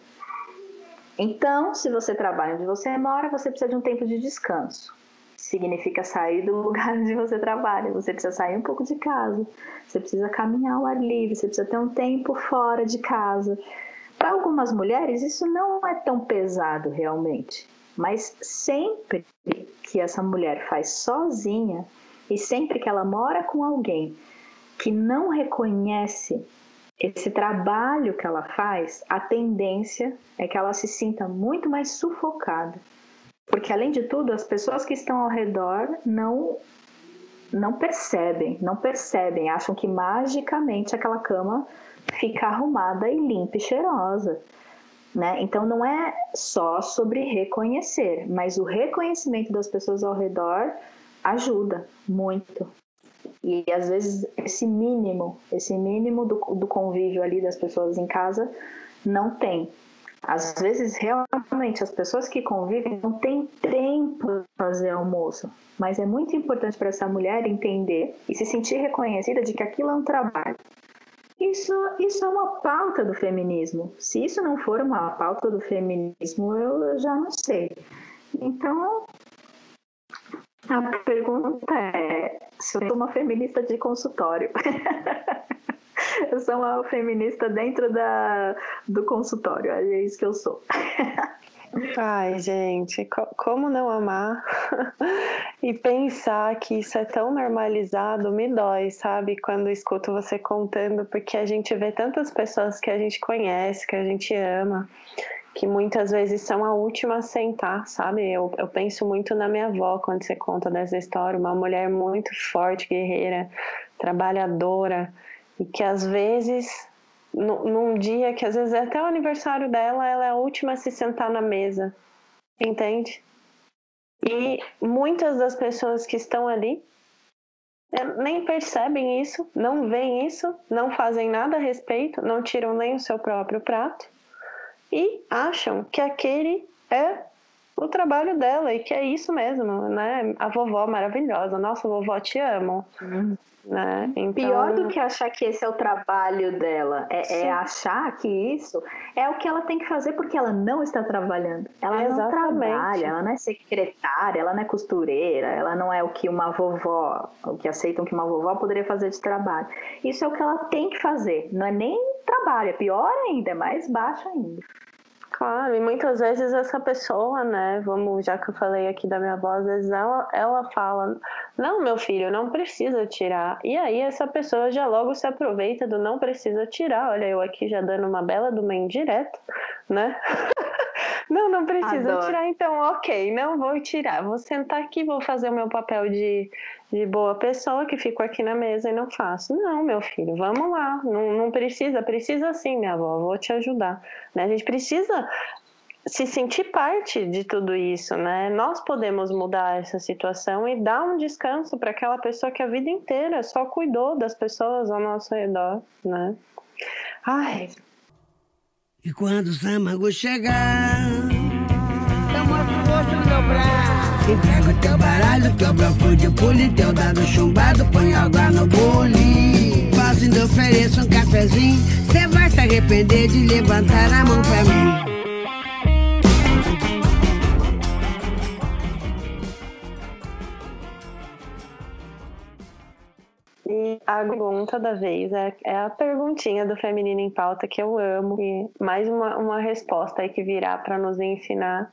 Então, se você trabalha onde você mora, você precisa de um tempo de descanso. Significa sair do lugar onde você trabalha. Você precisa sair um pouco de casa. Você precisa caminhar ao ar livre. Você precisa ter um tempo fora de casa. Para algumas mulheres, isso não é tão pesado realmente. Mas sempre que essa mulher faz sozinha e sempre que ela mora com alguém que não reconhece esse trabalho que ela faz, a tendência é que ela se sinta muito mais sufocada. Porque, além de tudo, as pessoas que estão ao redor não, não percebem, não percebem, acham que magicamente aquela cama fica arrumada e limpa e cheirosa. Né? Então, não é só sobre reconhecer, mas o reconhecimento das pessoas ao redor ajuda muito. E às vezes esse mínimo, esse mínimo do, do convívio ali das pessoas em casa não tem. Às vezes, realmente, as pessoas que convivem não têm tempo para fazer almoço, mas é muito importante para essa mulher entender e se sentir reconhecida de que aquilo é um trabalho. Isso, isso é uma pauta do feminismo. Se isso não for uma pauta do feminismo, eu já não sei. Então, a pergunta é se eu sou uma feminista de consultório. eu sou uma feminista dentro da, do consultório, é isso que eu sou. Ai, gente, como não amar e pensar que isso é tão normalizado me dói, sabe? Quando escuto você contando, porque a gente vê tantas pessoas que a gente conhece, que a gente ama, que muitas vezes são a última a sentar, sabe? Eu, eu penso muito na minha avó quando você conta dessa história, uma mulher muito forte, guerreira, trabalhadora, e que às vezes num dia que às vezes é até o aniversário dela, ela é a última a se sentar na mesa, entende? E muitas das pessoas que estão ali é, nem percebem isso, não veem isso, não fazem nada a respeito, não tiram nem o seu próprio prato e acham que aquele é o trabalho dela e que é isso mesmo, né? A vovó maravilhosa, nossa vovó te amo. Uhum. Né? Então... Pior do que achar que esse é o trabalho dela, é, é, achar que isso é o que ela tem que fazer porque ela não está trabalhando. Ela Exatamente. não trabalha, ela não é secretária, ela não é costureira, ela não é o que uma vovó, o que aceitam que uma vovó poderia fazer de trabalho. Isso é o que ela tem que fazer, não é nem trabalho, é pior ainda, é mais baixo ainda. Claro, e muitas vezes essa pessoa, né, vamos, já que eu falei aqui da minha avó, às vezes ela, ela fala, não, meu filho, não precisa tirar. E aí essa pessoa já logo se aproveita do não precisa tirar. Olha, eu aqui já dando uma bela do meio direto, né? não, não precisa Adoro. tirar, então ok, não vou tirar. Vou sentar aqui, vou fazer o meu papel de, de boa pessoa que fico aqui na mesa e não faço. Não, meu filho, vamos lá. Não, não precisa, precisa sim, minha avó, vou te ajudar. Né? A gente precisa se sentir parte de tudo isso, né? Nós podemos mudar essa situação e dar um descanso para aquela pessoa que a vida inteira só cuidou das pessoas ao nosso redor, né? Ai. E quando o Samago chegar, braço. Entrega o teu baralho, teu bloco de pule, teu dado chumbado, põe água no bule. Posso ainda ofereço um cafezinho, cê vai se arrepender de levantar a mão pra mim. E a pergunta da vez é, é, a perguntinha do Feminino em Pauta que eu amo. E mais uma, uma resposta aí que virá para nos ensinar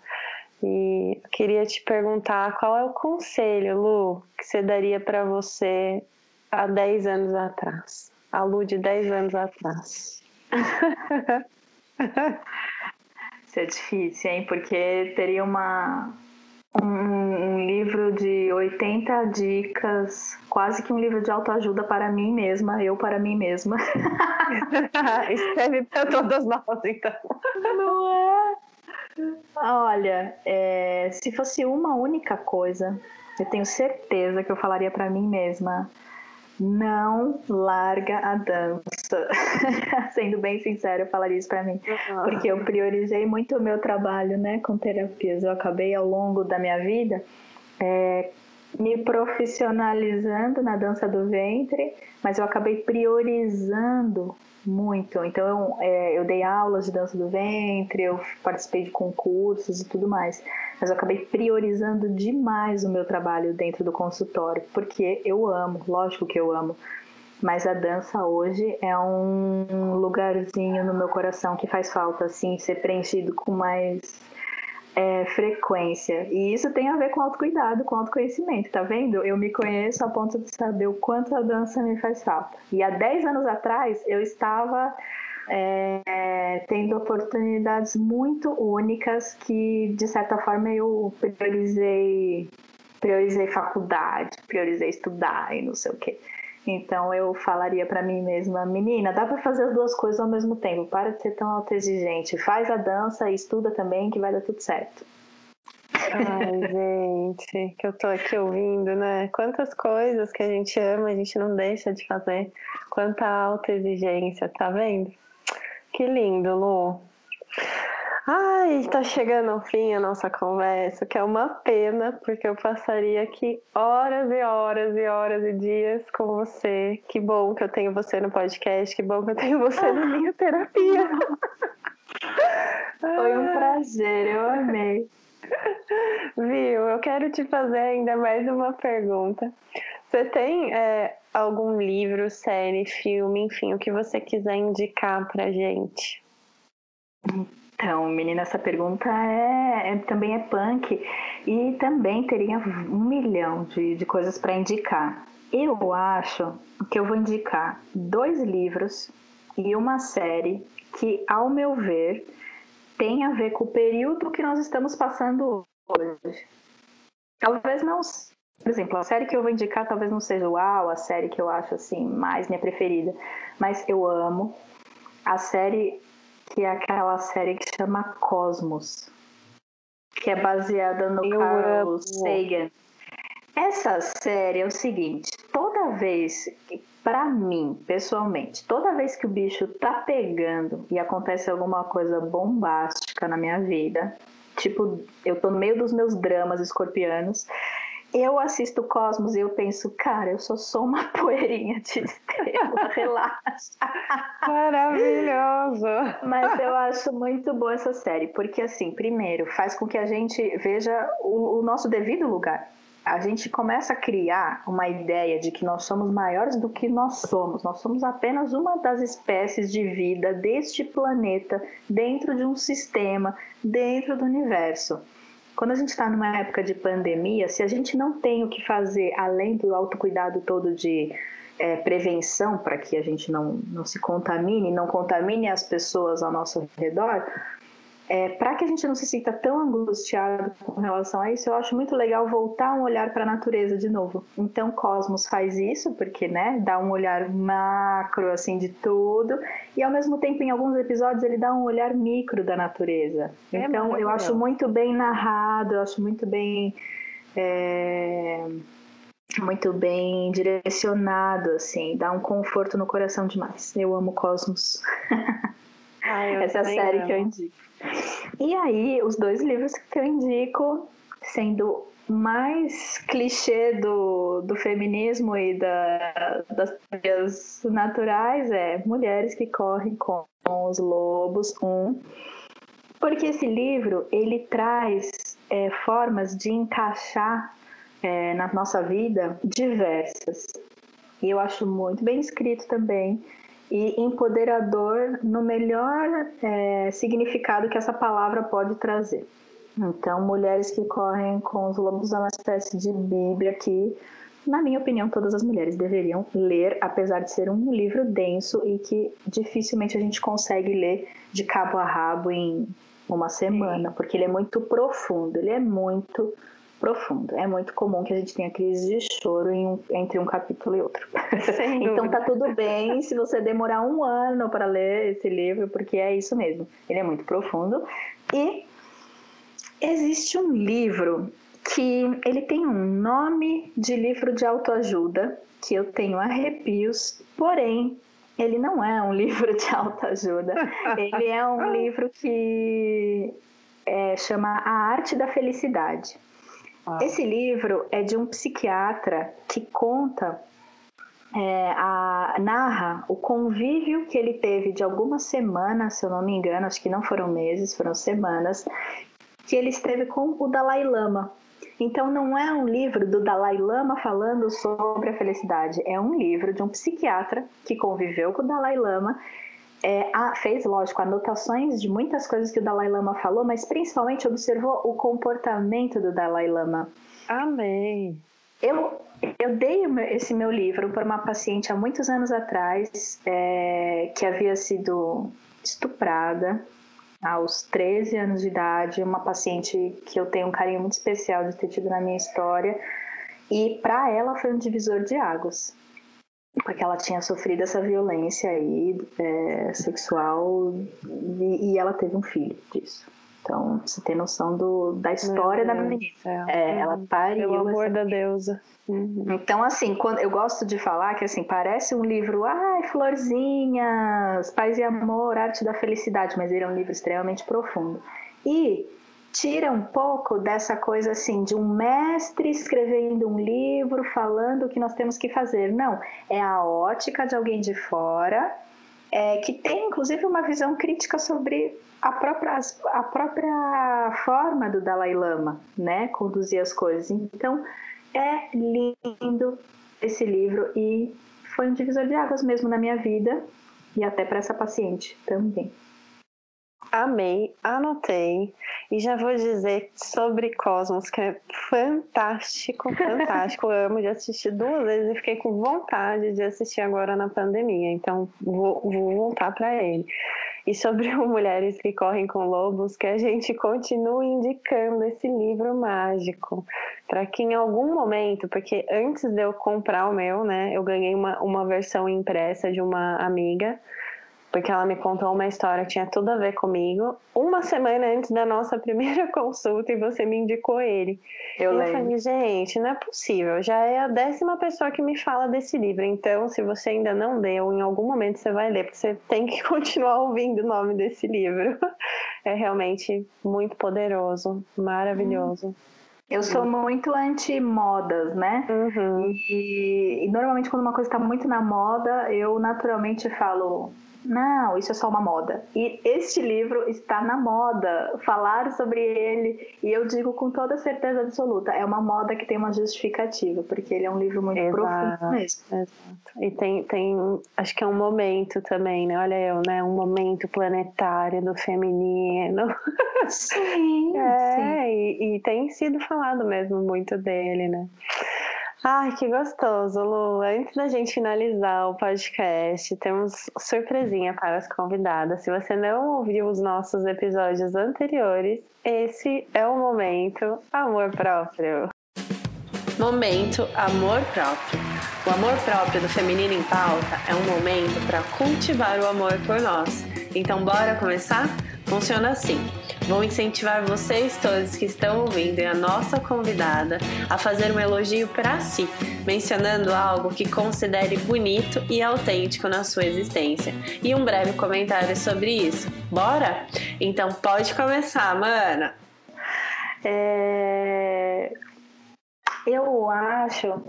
e queria te perguntar qual é o conselho, Lu, que você daria para você há 10 anos atrás? A Lu de 10 anos atrás. Isso é difícil, hein? Porque teria uma, um, um, livro de 80 dicas, quase que um livro de autoajuda para mim mesma, eu para mim mesma. Escreve para todas nós, então. Não é? Olha, é, se fosse uma única coisa, eu tenho certeza que eu falaria para mim mesma: não larga a dança. Sendo bem sincero, eu falaria isso para mim, uhum. porque eu priorizei muito o meu trabalho, né, com terapias. Eu acabei ao longo da minha vida é, me profissionalizando na dança do ventre, mas eu acabei priorizando muito. Então, é, eu dei aulas de dança do ventre, eu participei de concursos e tudo mais. Mas eu acabei priorizando demais o meu trabalho dentro do consultório, porque eu amo, lógico que eu amo. Mas a dança hoje é um lugarzinho no meu coração que faz falta, assim, ser preenchido com mais é, frequência. E isso tem a ver com autocuidado, com autoconhecimento, tá vendo? Eu me conheço a ponto de saber o quanto a dança me faz falta. E há 10 anos atrás eu estava é, tendo oportunidades muito únicas que, de certa forma, eu priorizei, priorizei faculdade, priorizei estudar e não sei o quê. Então eu falaria para mim mesma, menina, dá para fazer as duas coisas ao mesmo tempo. Para de ser tão autoexigente. Faz a dança e estuda também que vai dar tudo certo. Ai, gente, que eu tô aqui ouvindo, né? Quantas coisas que a gente ama, a gente não deixa de fazer. Quanta autoexigência, tá vendo? Que lindo, Lu. Ai, tá chegando ao fim a nossa conversa, que é uma pena, porque eu passaria aqui horas e horas e horas e dias com você. Que bom que eu tenho você no podcast, que bom que eu tenho você na minha terapia. Foi um prazer, eu amei. Viu? Eu quero te fazer ainda mais uma pergunta. Você tem é, algum livro, série, filme, enfim, o que você quiser indicar pra gente? Então, menina, essa pergunta é, é, também é punk e também teria um milhão de, de coisas para indicar. Eu acho que eu vou indicar dois livros e uma série que, ao meu ver, tem a ver com o período que nós estamos passando hoje. Talvez não, por exemplo, a série que eu vou indicar talvez não seja uau, a série que eu acho assim mais minha preferida, mas eu amo. A série que é aquela série que chama Cosmos, que é baseada no Eu Carl. Sagan. Essa série é o seguinte, toda vez, para mim, pessoalmente, toda vez que o bicho tá pegando e acontece alguma coisa bombástica na minha vida, tipo, eu tô no meio dos meus dramas escorpianos, eu assisto Cosmos e eu penso, cara, eu sou só uma poeirinha de estrela, relaxa. Maravilhoso! Mas eu acho muito boa essa série, porque assim, primeiro, faz com que a gente veja o, o nosso devido lugar. A gente começa a criar uma ideia de que nós somos maiores do que nós somos. Nós somos apenas uma das espécies de vida deste planeta, dentro de um sistema, dentro do universo. Quando a gente está numa época de pandemia, se a gente não tem o que fazer além do autocuidado todo de é, prevenção para que a gente não, não se contamine, não contamine as pessoas ao nosso redor, é, para que a gente não se sinta tão angustiado com relação a isso, eu acho muito legal voltar um olhar para a natureza de novo. Então, Cosmos faz isso, porque né, dá um olhar macro assim de tudo, e ao mesmo tempo, em alguns episódios, ele dá um olhar micro da natureza. É então, eu acho muito bem narrado, eu acho muito bem. É muito bem direcionado, assim, dá um conforto no coração demais. Eu amo Cosmos. Ai, Essa é a série amo. que eu indico. E aí, os dois livros que eu indico, sendo mais clichê do, do feminismo e da, das teorias naturais, é Mulheres que Correm com os Lobos, um. Porque esse livro, ele traz é, formas de encaixar é, na nossa vida diversas. E eu acho muito bem escrito também e empoderador no melhor é, significado que essa palavra pode trazer. Então, mulheres que correm com os lobos é uma espécie de Bíblia que, na minha opinião, todas as mulheres deveriam ler, apesar de ser um livro denso e que dificilmente a gente consegue ler de cabo a rabo em uma semana, porque ele é muito profundo, ele é muito profundo. É muito comum que a gente tenha crise de choro um, entre um capítulo e outro. então tá tudo bem se você demorar um ano para ler esse livro, porque é isso mesmo. Ele é muito profundo. E existe um livro que ele tem um nome de livro de autoajuda, que eu tenho arrepios, porém ele não é um livro de autoajuda. Ele é um livro que é, chama A Arte da Felicidade. Esse livro é de um psiquiatra que conta, é, a, narra o convívio que ele teve de algumas semanas, se eu não me engano, acho que não foram meses, foram semanas, que ele esteve com o Dalai Lama. Então não é um livro do Dalai Lama falando sobre a felicidade, é um livro de um psiquiatra que conviveu com o Dalai Lama é, a, fez, lógico, anotações de muitas coisas que o Dalai Lama falou, mas principalmente observou o comportamento do Dalai Lama. Amém. Eu, eu dei esse meu livro para uma paciente há muitos anos atrás, é, que havia sido estuprada aos 13 anos de idade, uma paciente que eu tenho um carinho muito especial de ter tido na minha história, e para ela foi um divisor de águas porque ela tinha sofrido essa violência aí é, sexual e, e, ela teve um filho disso. Então, você tem noção do, da história da menina. É, ela pariu. Pelo amor da deusa. Uhum. Então, assim, quando eu gosto de falar que assim, parece um livro, ai, florzinhas, paz e amor, arte da felicidade, mas ele é um livro extremamente profundo. E tira um pouco dessa coisa assim de um mestre escrevendo um livro falando o que nós temos que fazer. Não, é a ótica de alguém de fora é, que tem inclusive uma visão crítica sobre a própria, a própria forma do Dalai Lama, né, conduzir as coisas. Então é lindo esse livro e foi um divisor de águas mesmo na minha vida e até para essa paciente também. Amei, anotei e já vou dizer sobre Cosmos que é fantástico, fantástico. Eu amo de assistir duas vezes e fiquei com vontade de assistir agora na pandemia, então vou, vou voltar para ele. E sobre o Mulheres que Correm com Lobos, que a gente continue indicando esse livro mágico para que em algum momento, porque antes de eu comprar o meu, né, eu ganhei uma, uma versão impressa de uma amiga porque ela me contou uma história que tinha tudo a ver comigo, uma semana antes da nossa primeira consulta, e você me indicou ele. Eu, e lembro. eu falei, gente, não é possível, já é a décima pessoa que me fala desse livro, então se você ainda não leu, em algum momento você vai ler, porque você tem que continuar ouvindo o nome desse livro. É realmente muito poderoso, maravilhoso. Eu sou muito anti-modas, né? Uhum. E, e, normalmente quando uma coisa está muito na moda, eu naturalmente falo, não, isso é só uma moda. E este livro está na moda. Falar sobre ele, e eu digo com toda certeza absoluta, é uma moda que tem uma justificativa, porque ele é um livro muito Exato, profundo mesmo. Exato. E tem, tem, acho que é um momento também, né? Olha eu, né? Um momento planetário do feminino. Sim, é, sim. E, e tem sido falado mesmo muito dele, né? Ai, que gostoso, Lu. Antes da gente finalizar o podcast, temos surpresinha para as convidadas. Se você não ouviu os nossos episódios anteriores, esse é o momento amor próprio. Momento amor próprio. O amor próprio do Feminino em Pauta é um momento para cultivar o amor por nós. Então, bora começar? Funciona assim. Vou incentivar vocês todos que estão ouvindo e a nossa convidada a fazer um elogio para si, mencionando algo que considere bonito e autêntico na sua existência e um breve comentário sobre isso. Bora? Então pode começar, mana. É... Eu acho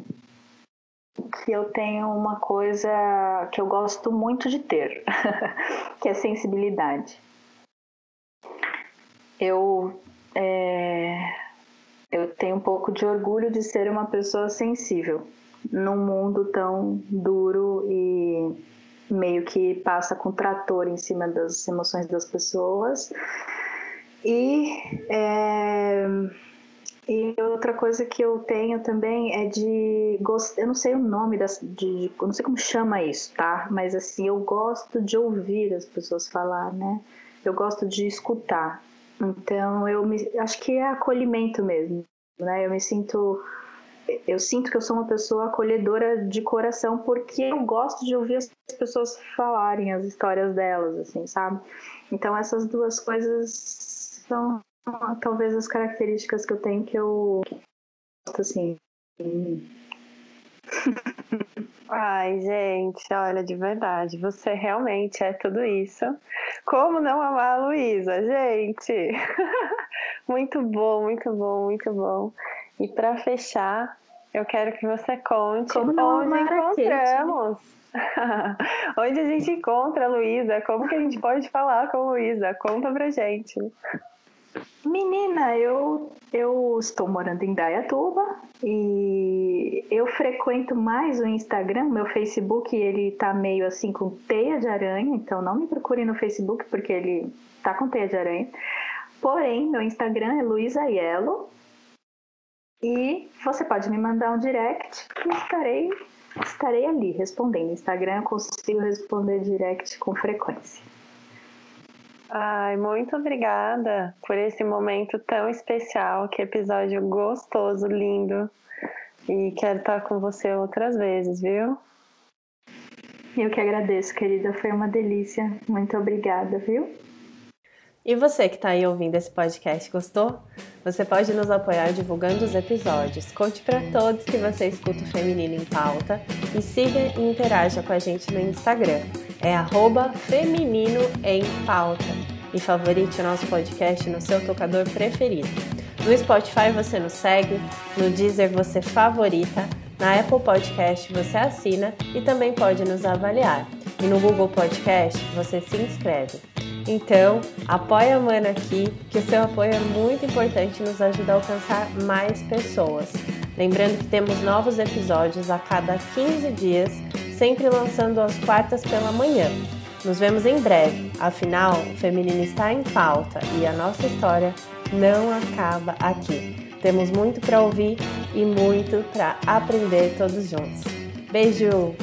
que eu tenho uma coisa que eu gosto muito de ter, que é sensibilidade. Eu, é, eu tenho um pouco de orgulho de ser uma pessoa sensível num mundo tão duro e meio que passa com trator em cima das emoções das pessoas. E, é, e outra coisa que eu tenho também é de eu não sei o nome das, de, eu não sei como chama isso, tá? Mas assim, eu gosto de ouvir as pessoas falar, né? Eu gosto de escutar. Então, eu me, acho que é acolhimento mesmo, né? Eu me sinto eu sinto que eu sou uma pessoa acolhedora de coração porque eu gosto de ouvir as pessoas falarem as histórias delas, assim, sabe? Então essas duas coisas são talvez as características que eu tenho que eu gosto assim. Ai, gente, olha, de verdade, você realmente é tudo isso. Como não amar a Luísa, gente? muito bom, muito bom, muito bom. E para fechar, eu quero que você conte Como não onde Kate? encontramos. onde a gente encontra a Luísa? Como que a gente pode falar com a Luísa? Conta pra gente. Menina, eu, eu estou morando em Dayatuba e eu frequento mais o Instagram. Meu Facebook ele tá meio assim com teia de aranha, então não me procure no Facebook porque ele tá com teia de aranha. Porém, meu Instagram é Luísa Yellow e você pode me mandar um direct que estarei, estarei ali respondendo. Instagram eu consigo responder direct com frequência. Ai, muito obrigada por esse momento tão especial. Que episódio gostoso, lindo. E quero estar com você outras vezes, viu? Eu que agradeço, querida. Foi uma delícia. Muito obrigada, viu? E você que está aí ouvindo esse podcast, gostou? Você pode nos apoiar divulgando os episódios. Conte para todos que você escuta o Feminino em Pauta e siga e interaja com a gente no Instagram. É arroba Feminino em Pauta. E favorite o nosso podcast no seu tocador preferido. No Spotify você nos segue, no Deezer você favorita, na Apple Podcast você assina e também pode nos avaliar. E no Google Podcast você se inscreve. Então, apoia a Mana aqui, que o seu apoio é muito importante e nos ajuda a alcançar mais pessoas. Lembrando que temos novos episódios a cada 15 dias, sempre lançando às quartas pela manhã. Nos vemos em breve, afinal, o feminino está em pauta e a nossa história não acaba aqui. Temos muito para ouvir e muito para aprender todos juntos. Beijo!